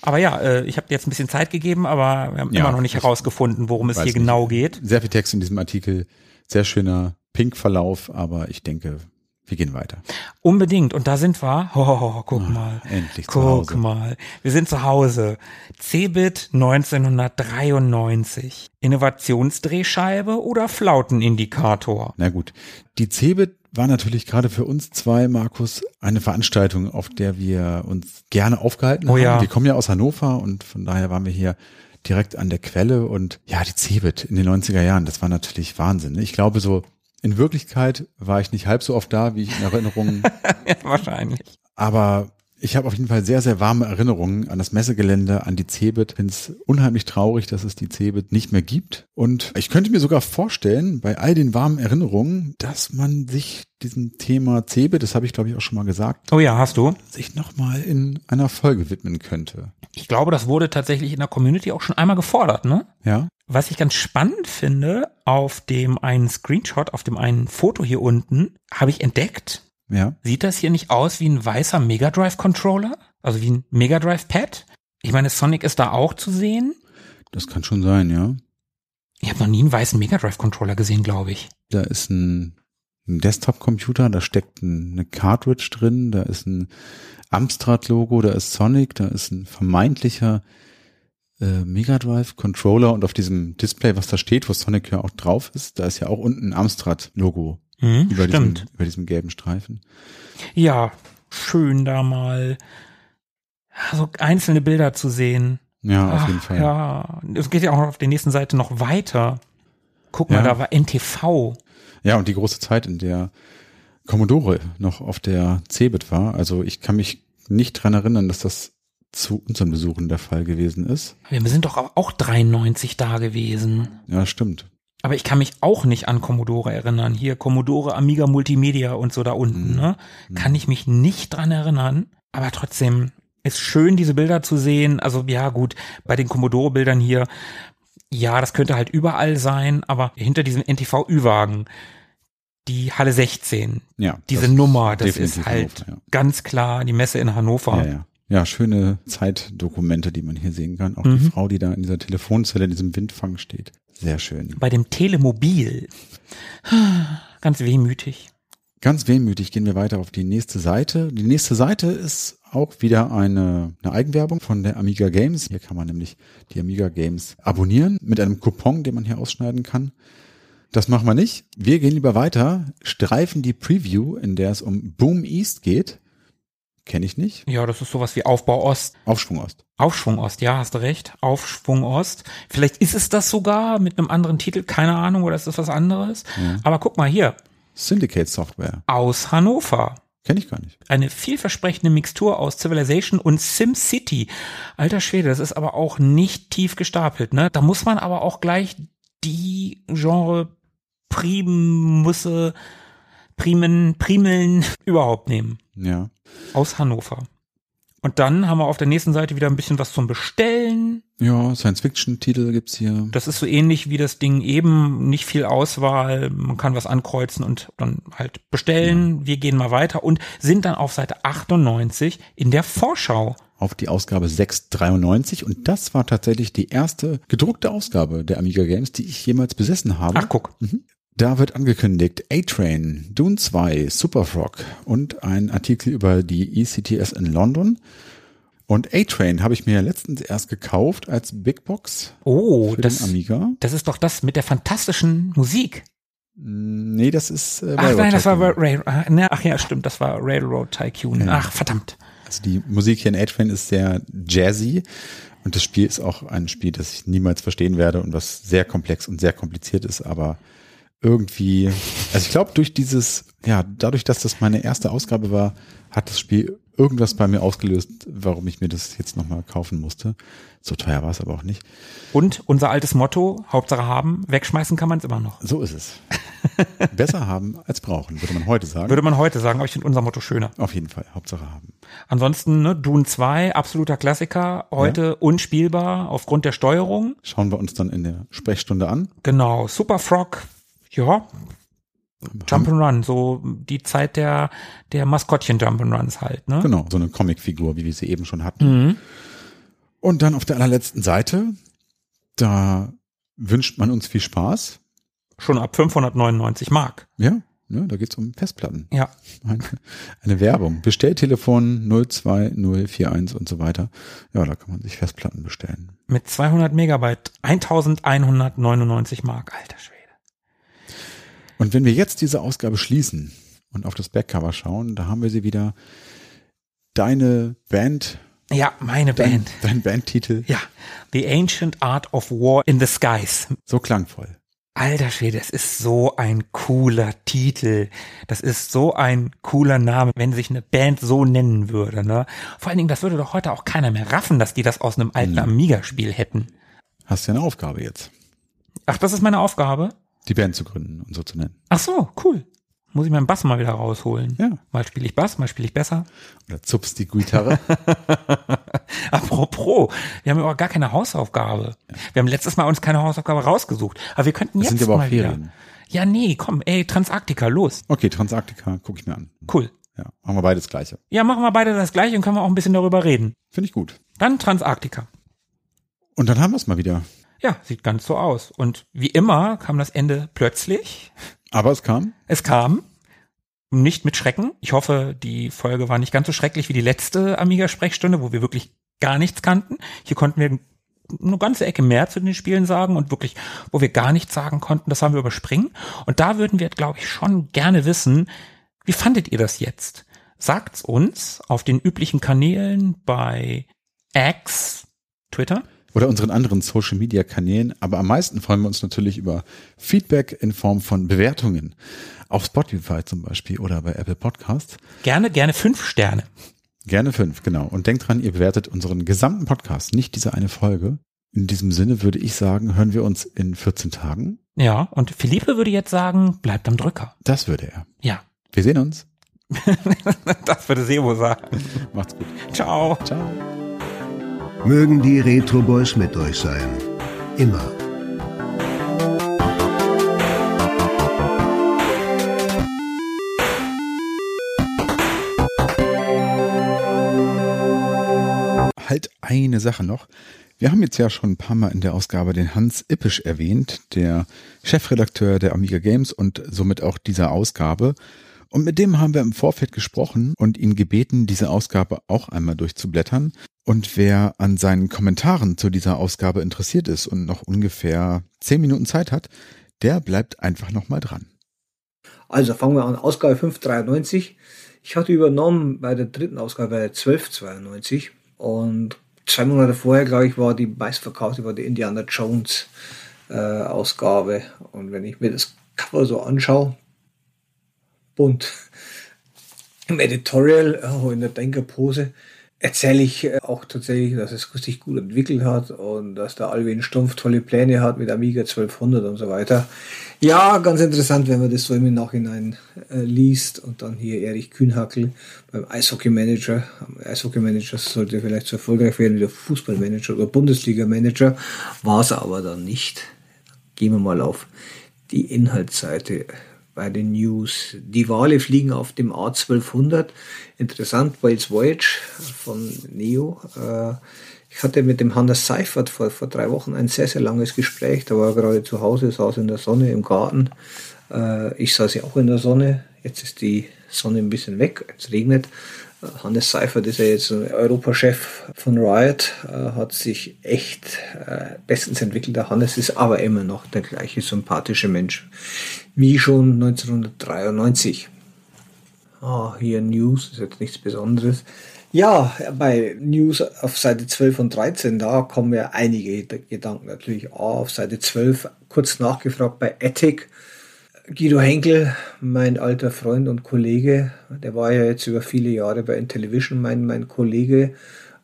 Aber ja, äh, ich habe dir jetzt ein bisschen Zeit gegeben, aber wir haben Ja, immer noch nicht ich herausgefunden, worum es hier nicht. genau geht. Sehr viel Text in diesem Artikel, sehr schöner Pink-Verlauf, aber ich denke, wir gehen weiter. Unbedingt. Und da sind wir. Oh, guck mal. endlich zu Guck Hause. mal. Wir sind zu Hause. Cebit 1993. Innovationsdrehscheibe oder Flautenindikator? Na gut, die Cebit war natürlich gerade für uns zwei, Markus, eine Veranstaltung, auf der wir uns gerne aufgehalten Oh haben. ja. Wir kommen ja aus Hannover und von daher waren wir hier direkt an der Quelle und ja, die Cebit in den 90er Jahren, das war natürlich Wahnsinn. ne? Ich glaube so, in Wirklichkeit war ich nicht halb so oft da, wie ich in Erinnerungen, Ja, wahrscheinlich. aber ich habe auf jeden Fall sehr, sehr warme Erinnerungen an das Messegelände, an die Cebit. Finde es unheimlich traurig, dass es die Cebit nicht mehr gibt. Und ich könnte mir sogar vorstellen, bei all den warmen Erinnerungen, dass man sich diesem Thema Cebit, das habe ich glaube ich auch schon mal gesagt, Oh ja, hast du. sich nochmal in einer Folge widmen könnte. Ich glaube, das wurde tatsächlich in der Community auch schon einmal gefordert, ne? Ja? Was ich ganz spannend finde, auf dem einen Screenshot, auf dem einen Foto hier unten, habe ich entdeckt, Ja? sieht das hier nicht aus wie ein weißer Mega Drive Controller? Also wie ein Mega Drive Pad? Ich meine, Sonic ist da auch zu sehen. Das kann schon sein, ja. Ich habe noch nie einen weißen Mega Drive Controller gesehen, glaube ich. Da ist ein, ein Desktop-Computer, da steckt ein, eine Cartridge drin, da ist ein Amstrad-Logo, da ist Sonic, da ist ein vermeintlicher äh, Mega Drive Controller und auf diesem Display, was da steht, wo Sonic ja auch drauf ist, da ist ja auch unten ein Amstrad-Logo Hm, über, stimmt. diesem, über diesem gelben Streifen. Ja, schön da mal so einzelne Bilder zu sehen. Ja, auf Ach, jeden Fall. Ja, es geht ja auch auf der nächsten Seite noch weiter. Guck mal, Ja. da war NTV. Ja, und die große Zeit, in der Commodore noch auf der Cebit war. Also ich kann mich nicht dran erinnern, dass das zu unseren Besuchen der Fall gewesen ist. Wir sind doch auch 93 da gewesen. Ja, stimmt. Aber ich kann mich auch nicht an Commodore erinnern. Hier Commodore Amiga Multimedia und so da unten, ne? Kann ich mich nicht dran erinnern. Aber trotzdem ist schön, diese Bilder zu sehen. Also ja, gut, bei den Commodore-Bildern hier, ja, das könnte halt überall sein, aber hinter diesem NTV-Ü-Wagen, die Halle 16, Ja. diese das Nummer, das ist halt Hannover, ganz klar die Messe in Hannover. Ja, ja. ja. ja, schöne Zeitdokumente, die man hier sehen kann. Auch die Frau, die da in dieser Telefonzelle, in diesem Windfang steht. Sehr schön. Bei dem Telemobil. Ganz wehmütig. Ganz wehmütig gehen wir weiter auf die nächste Seite. Die nächste Seite ist auch wieder eine, eine Eigenwerbung von der Amiga Games. Hier kann man nämlich die Amiga Games abonnieren mit einem Coupon, den man hier ausschneiden kann. Das machen wir nicht. Wir gehen lieber weiter, streifen die Preview, in der es um Boom East geht. Kenne ich nicht. Ja, das ist sowas wie Aufbau Ost. Aufschwung Ost. Aufschwung Ost, ja, hast du recht. Aufschwung Ost. Vielleicht ist es das sogar mit einem anderen Titel, keine Ahnung, oder ist das was anderes. Aber guck mal hier, Syndicate Software. aus Hannover. Kenne ich gar nicht. Eine vielversprechende Mixtur aus Civilization und SimCity. Alter Schwede, das ist aber auch nicht tief gestapelt, ne? Da muss man aber auch gleich die Genre Primusse, Primen, Primeln überhaupt nehmen. Ja. Aus Hannover. Und dann haben wir auf der nächsten Seite wieder ein bisschen was zum Bestellen. Ja, Science-Fiction-Titel gibt's hier. Das ist so ähnlich wie das Ding eben, nicht viel Auswahl, man kann was ankreuzen und dann halt bestellen. Wir gehen mal weiter und sind dann auf Seite 98 in der Vorschau. auf die Ausgabe 693 und das war tatsächlich die erste gedruckte Ausgabe der Amiga Games, die ich jemals besessen habe. Ach guck, Da wird angekündigt A-Train, Dune 2, Superfrog und ein Artikel über die ECTS in London. Und A-Train habe ich mir letztens erst gekauft als Big Box oh, für das, den Amiga. das ist doch das mit der fantastischen Musik. Nee, das ist äh, Ach Railroad nein, das war Tycoon. Rail, ah, ne, ach ja, stimmt, das war Railroad Tycoon. Ja. Ach, verdammt. Also die Musik hier in A-Train ist sehr jazzy und das Spiel ist auch ein Spiel, das ich niemals verstehen werde und was sehr komplex und sehr kompliziert ist, aber irgendwie, also ich glaube durch dieses, ja, dadurch, dass das meine erste Ausgabe war, hat das Spiel irgendwas bei mir ausgelöst, warum ich mir das jetzt nochmal kaufen musste. So teuer war es aber auch nicht. Und unser altes Motto, Hauptsache haben, wegschmeißen kann man es immer noch. So ist es. Besser haben als brauchen, würde man heute sagen. Würde man heute sagen, aber ich finde unser Motto schöner. Auf jeden Fall, Hauptsache haben. Ansonsten, ne, Dune 2, absoluter Klassiker, heute unspielbar aufgrund der Steuerung. Schauen wir uns dann in der Sprechstunde an. Genau, Super Frog, ja, Jump'n'Run, so die Zeit der, der Maskottchen Jump'n'Runs halt, ne? Genau, so eine Comicfigur, wie wir sie eben schon hatten. Und dann auf der allerletzten Seite, da wünscht man uns viel Spaß. Schon ab 599 Mark. Ja, ne, da geht's um Festplatten. Ja. Eine, eine Werbung. Bestelltelefon 02041 und so weiter. Ja, da kann man sich Festplatten bestellen. Mit 200 Megabyte, 1199 Mark, alter Schwede. Und wenn wir jetzt diese Ausgabe schließen und auf das Backcover schauen, da haben wir sie wieder. Deine Band, Ja, meine dein, Band. dein Bandtitel, Ja, The Ancient Art of War in the Skies. so klangvoll. Alter Schwede, das ist so ein cooler Titel. Das ist so ein cooler Name, wenn sich eine Band so nennen würde. Ne? Vor allen Dingen, das würde doch heute auch keiner mehr raffen, dass die das aus einem alten Amiga-Spiel hätten. Hast ja eine Aufgabe jetzt, Ach, das ist meine Aufgabe? Die Band zu gründen und so zu nennen. Ach so, cool. Muss ich meinen Bass mal wieder rausholen. Ja. Mal spiele ich Bass, mal spiele ich besser. Oder zupfst die Gitarre. Apropos, wir haben aber gar keine Hausaufgabe. Wir haben letztes Mal uns keine Hausaufgabe rausgesucht. Aber wir könnten Das jetzt sind ja aber auch mal wieder. Ferien. Ja, nee, komm, ey, Transarktika, los. Okay, Transarktika, gucke ich mir an. Cool. Ja, machen wir beides gleiche. Ja, machen wir beide das gleiche und können wir auch ein bisschen darüber reden. Finde ich gut. Dann Transarktika. Und dann haben wir es mal wieder. Ja, sieht ganz so aus. Und wie immer kam das Ende plötzlich. Aber es kam. Es kam. Nicht mit Schrecken. Ich hoffe, die Folge war nicht ganz so schrecklich wie die letzte Amiga-Sprechstunde, wo wir wirklich gar nichts kannten. Hier konnten wir eine ganze Ecke mehr zu den Spielen sagen und wirklich, wo wir gar nichts sagen konnten, das haben wir überspringen. Und da würden wir, glaube ich, schon gerne wissen, wie fandet ihr das jetzt? Sagt's uns auf den üblichen Kanälen bei X, Twitter, Oder unseren anderen Social Media Kanälen. Aber am meisten freuen wir uns natürlich über Feedback in Form von Bewertungen. Auf Spotify zum Beispiel oder bei Apple Podcasts. gerne, gerne fünf Sterne. Gerne fünf, genau. Und denkt dran, ihr bewertet unseren gesamten Podcast, nicht diese eine Folge. In diesem Sinne würde ich sagen, hören wir uns in 14 Tagen. Ja, und Philippe würde jetzt sagen, bleibt am Drücker. Das würde er. Ja, Wir sehen uns. das würde Sebo sagen. Macht's gut. Ciao. Ciao. Mögen die Retro Boys mit euch sein. Immer. eine Sache noch. Wir haben jetzt ja schon ein paar Mal in der Ausgabe den Hans Ippisch erwähnt, der Chefredakteur der Amiga Games und somit auch dieser Ausgabe. Und mit dem haben wir im Vorfeld gesprochen und ihn gebeten, diese Ausgabe auch einmal durchzublättern. Und wer an seinen Kommentaren zu dieser Ausgabe interessiert ist und noch ungefähr zehn Minuten Zeit hat, der bleibt einfach nochmal dran. Also fangen wir an. Ausgabe 593. Ich hatte übernommen bei der dritten Ausgabe, bei der 1292. Und zwei Monate vorher, glaube ich, war die meistverkaufte, war die Indiana Jones äh, Ausgabe. Und wenn ich mir das Cover so anschaue, bunt, im Editorial, oh, in der Denkerpose, erzähle ich äh, auch tatsächlich, dass es sich gut entwickelt hat und dass der Alwin Stumpf tolle Pläne hat mit Amiga 1200 und so weiter. Ja, ganz interessant, wenn man das so im Nachhinein äh, liest und dann hier Erich Kühnhackel beim Eishockey-Manager. Eishockey-Manager sollte vielleicht so erfolgreich werden wie der Fußballmanager oder Bundesliga-Manager, war es aber dann nicht. Gehen wir mal auf die Inhaltsseite bei den News. Die Wale fliegen auf dem A1200. Interessant, Wales Voyage von Neo. Äh, ich hatte mit dem Hannes Seifert vor, vor drei Wochen ein sehr, sehr langes Gespräch. Da war er gerade zu Hause, saß in der Sonne im Garten. Äh, ich saß ja auch in der Sonne. Jetzt ist die Sonne ein bisschen weg, es regnet. Hannes Seifert ist ja jetzt Europachef von Riot, äh, hat sich echt äh, bestens entwickelt. Der Hannes ist aber immer noch der gleiche sympathische Mensch wie schon 1993. Ah, hier News, ist jetzt nichts Besonderes. Ja, bei News auf Seite 12 und 13, da kommen ja einige Gedanken natürlich. Ah, auf Seite 12 kurz nachgefragt bei Ethic Guido Henkel, mein alter Freund und Kollege, der war ja jetzt über viele Jahre bei Intellivision, mein, mein Kollege,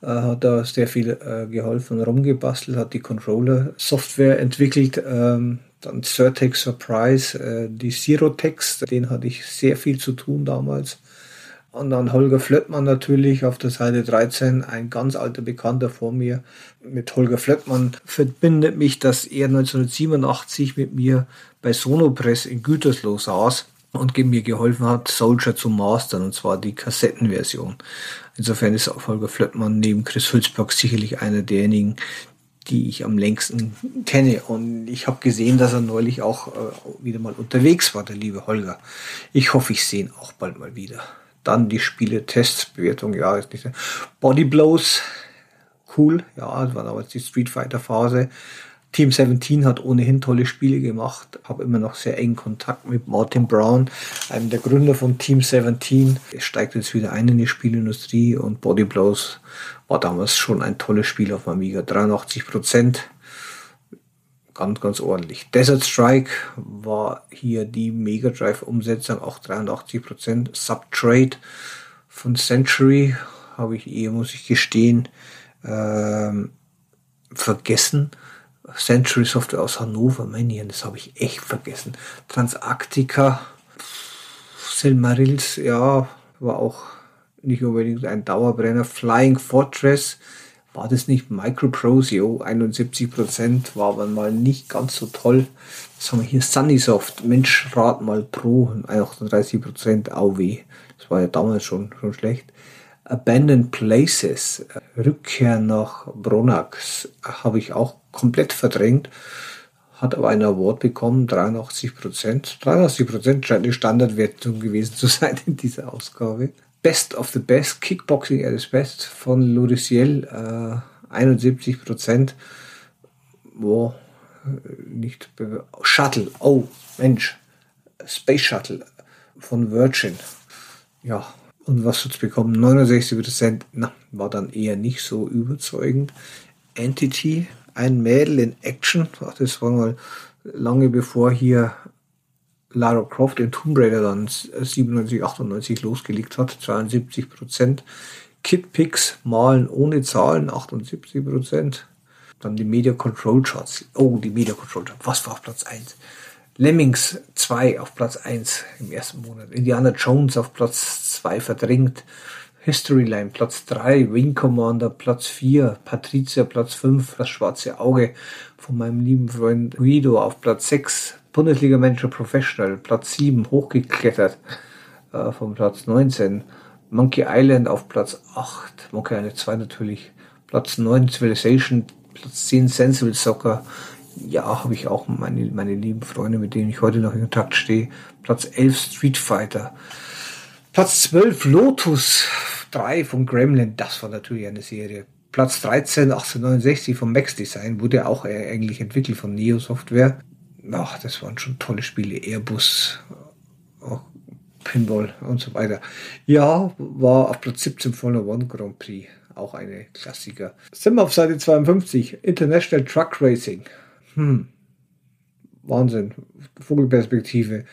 äh, hat da sehr viel äh, geholfen, rumgebastelt, hat die Controller-Software entwickelt, ähm, dann Certex Surprise, äh, die Zero-Text, den hatte ich sehr viel zu tun damals. Und dann Holger Flöttmann natürlich auf der Seite 13, ein ganz alter Bekannter vor mir. Mit Holger Flöttmann verbindet mich, dass er 1987 mit mir bei Sonopress in Gütersloh saß und mir geholfen hat, Soldier zu mastern, und zwar die Kassettenversion. Insofern ist auch Holger Flöttmann neben Chris Hülsberg sicherlich einer derjenigen, die ich am längsten kenne. Und ich habe gesehen, dass er neulich auch äh, wieder mal unterwegs war, der liebe Holger. Ich hoffe, ich sehe ihn auch bald mal wieder. Dann die Spiele, Tests, Bewertung, ja, ist nicht. Body Blows, cool, ja, das war damals die Street Fighter Phase. Team 17 hat ohnehin tolle Spiele gemacht, habe immer noch sehr engen Kontakt mit Martin Brown, einem der Gründer von Team 17. Er steigt jetzt wieder ein in die Spielindustrie und Body Blows war damals schon ein tolles Spiel auf Amiga. 83 Prozent. Ganz, ganz ordentlich. Desert Strike war hier die Mega Drive Umsetzung, auch 83 Prozent. Subtrade von Century habe ich eher, muss ich gestehen, ähm, vergessen. Century Software aus Hannover, meine das habe ich echt vergessen. Transarctica, Silmarils, ja, war auch nicht unbedingt ein Dauerbrenner. Flying Fortress, war das nicht Microprose? Jo, 71% war aber mal nicht ganz so toll. Was haben wir hier? Sunnysoft, Mensch, rat mal Pro, 38% AW. Das war ja damals schon, schon schlecht. Abandoned Places, Rückkehr nach Bronax, habe ich auch komplett verdrängt. Hat aber einen Award bekommen, 83 Prozent. 83 Prozent scheint die Standardwertung gewesen zu sein in dieser Ausgabe. Best of the Best, Kickboxing at its Best von Lorisiel, äh, 71 Prozent. Boah, nicht Shuttle, oh Mensch, Space Shuttle von Virgin. Ja, und was hat's bekommen? 69 Prozent, na, war dann eher nicht so überzeugend. Entity, ein Mädel in Action, das war mal lange bevor hier Lara Croft in Tomb Raider dann 97, 98 losgelegt hat, 72 Prozent. Kid Picks malen ohne Zahlen, 78 Prozent. Dann die Media Control Charts. Oh, die Media Control Charts. Was war auf Platz 1? Lemmings 2 auf Platz 1 im ersten Monat. Indiana Jones auf Platz 2 verdrängt. Historyline Platz 3, Wing Commander Platz 4, Patricia Platz 5, das schwarze Auge von meinem lieben Freund Guido auf Platz 6, Bundesliga Manager Professional Platz 7 hochgeklettert äh, vom Platz 19, Monkey Island auf Platz 8, Monkey Island 2 natürlich Platz 9 Civilization, Platz 10 Sensible Soccer. Ja, habe ich auch meine, meine lieben Freunde, mit denen ich heute noch in Kontakt stehe. Platz 11 Street Fighter. Platz 12 Lotus 3 von Gremlin. Das war natürlich eine Serie. Platz 13 1869 von Max Design. Wurde auch eigentlich entwickelt von Neo Software. Ach, das waren schon tolle Spiele. Airbus, auch Pinball und so weiter. Ja, war auf Platz 17 von der One Grand Prix. Auch eine Klassiker. Sind wir auf Seite 52. International Truck Racing. Hm. Wahnsinn. Vogelperspektive.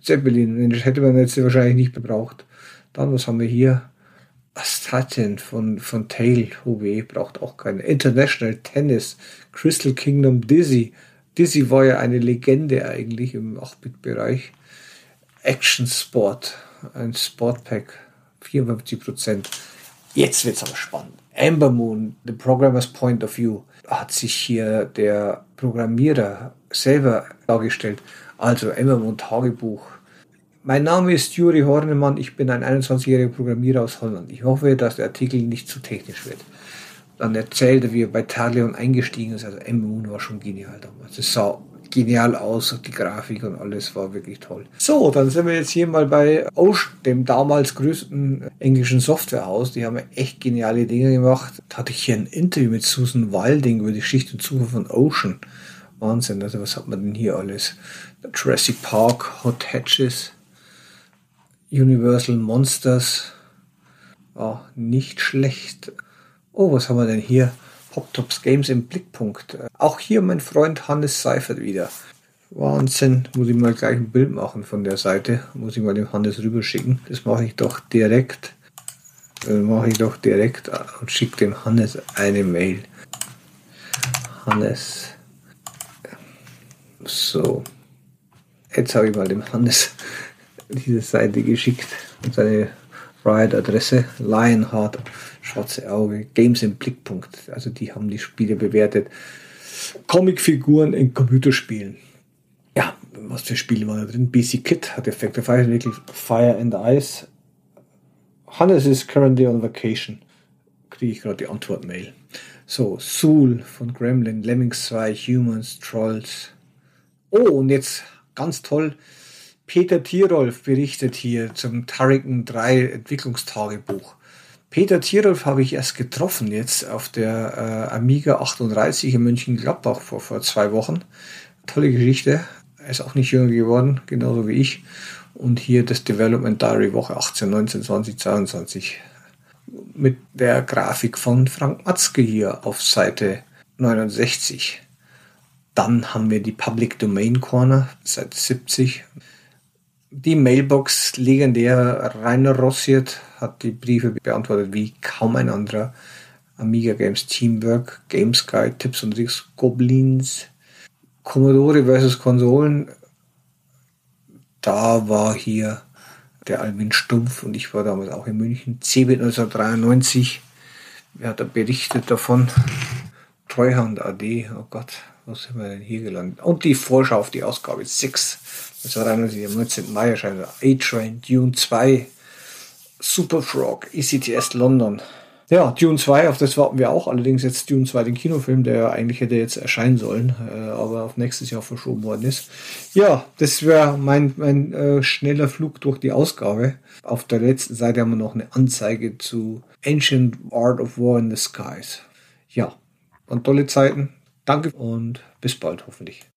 Zeppelin, den hätte man jetzt wahrscheinlich nicht gebraucht. Dann, was haben wir hier? Astatin von, von Tail. Oh weh, braucht auch keine. International Tennis. Crystal Kingdom Dizzy. Dizzy war ja eine Legende eigentlich im 8-Bit-Bereich. Action Sport. Ein Sportpack. 54%. Jetzt wird's aber spannend. Amber Moon, The Programmer's Point of View, hat sich hier der Programmierer selber dargestellt. Also Moon Tagebuch. Mein Name ist Juri Hornemann, ich bin ein 21-jähriger Programmierer aus Holland. Ich hoffe, dass der Artikel nicht zu technisch wird. Dann erzählt er, wie er bei Talion eingestiegen ist. Also Moon war schon genial damals. Es sah genial aus die Grafik und alles war wirklich toll. So, dann sind wir jetzt hier mal bei Ocean, dem damals größten englischen Softwarehaus. Die haben echt geniale Dinge gemacht. Da hatte ich hier ein Interview mit Susan Wilding über die Geschichte und Suche von Ocean. Wahnsinn, also was hat man denn hier alles? Jurassic Park, Hot Hatches, Universal Monsters. Oh, nicht schlecht. Oh, was haben wir denn hier? Poptops Games im Blickpunkt. Auch hier mein Freund Hannes Seifert wieder. Wahnsinn, muss ich mal gleich ein Bild machen von der Seite. Muss ich mal dem Hannes rüberschicken. Das mache ich doch direkt. Mache ich doch direkt und schicke dem Hannes eine Mail. Hannes. So. Jetzt habe ich mal dem Hannes diese Seite geschickt und seine Riot-Adresse Lionheart Schwarze Auge, Games im Blickpunkt. Also die haben die Spiele bewertet. Comicfiguren in Computerspielen. Ja, was für Spiele waren da drin? BC Kit hat Effekte Fire entwickelt, Fire and Ice. Hannes is currently on vacation. Kriege ich gerade die Antwort-Mail. So, Soul von Gremlin, Lemmings 2, Humans, Trolls. Oh, und jetzt ganz toll. Peter Tirolf berichtet hier zum Turrican 3 Entwicklungstagebuch. Peter Tirolf habe ich erst getroffen jetzt auf der äh, Amiga 38 in München-Gladbach vor, vor zwei Wochen. Tolle Geschichte. Er ist auch nicht jünger geworden, genauso wie ich. Und hier das Development Diary Woche 18, 19, 20, 22 mit der Grafik von Frank Matzke hier auf Seite 69. Dann haben wir die Public Domain Corner, Seite 70. Die Mailbox legendär Rainer Rossiert hat die Briefe beantwortet wie kaum ein anderer. Amiga Games Teamwork, Games Guide, Tipps und Tricks, Goblins, Commodore versus Konsolen. Da war hier der Alvin Stumpf und ich war damals auch in München. CeBIT 1993. Wer hat da berichtet davon? Treuhand AD. Oh Gott, was sind wir denn hier gelandet? Und die Vorschau auf die Ausgabe 6. Das war dann am 19. Mai erscheint. A-Train, Dune 2, Super Frog, ECTS London. Ja, Dune 2, auf das warten wir auch. Allerdings jetzt Dune 2, den Kinofilm, der eigentlich hätte jetzt erscheinen sollen, äh, aber auf nächstes Jahr verschoben worden ist. Ja, das wäre mein, mein äh, schneller Flug durch die Ausgabe. Auf der letzten Seite haben wir noch eine Anzeige zu Ancient Art of War in the Skies. Ja, und tolle Zeiten. Danke und bis bald hoffentlich.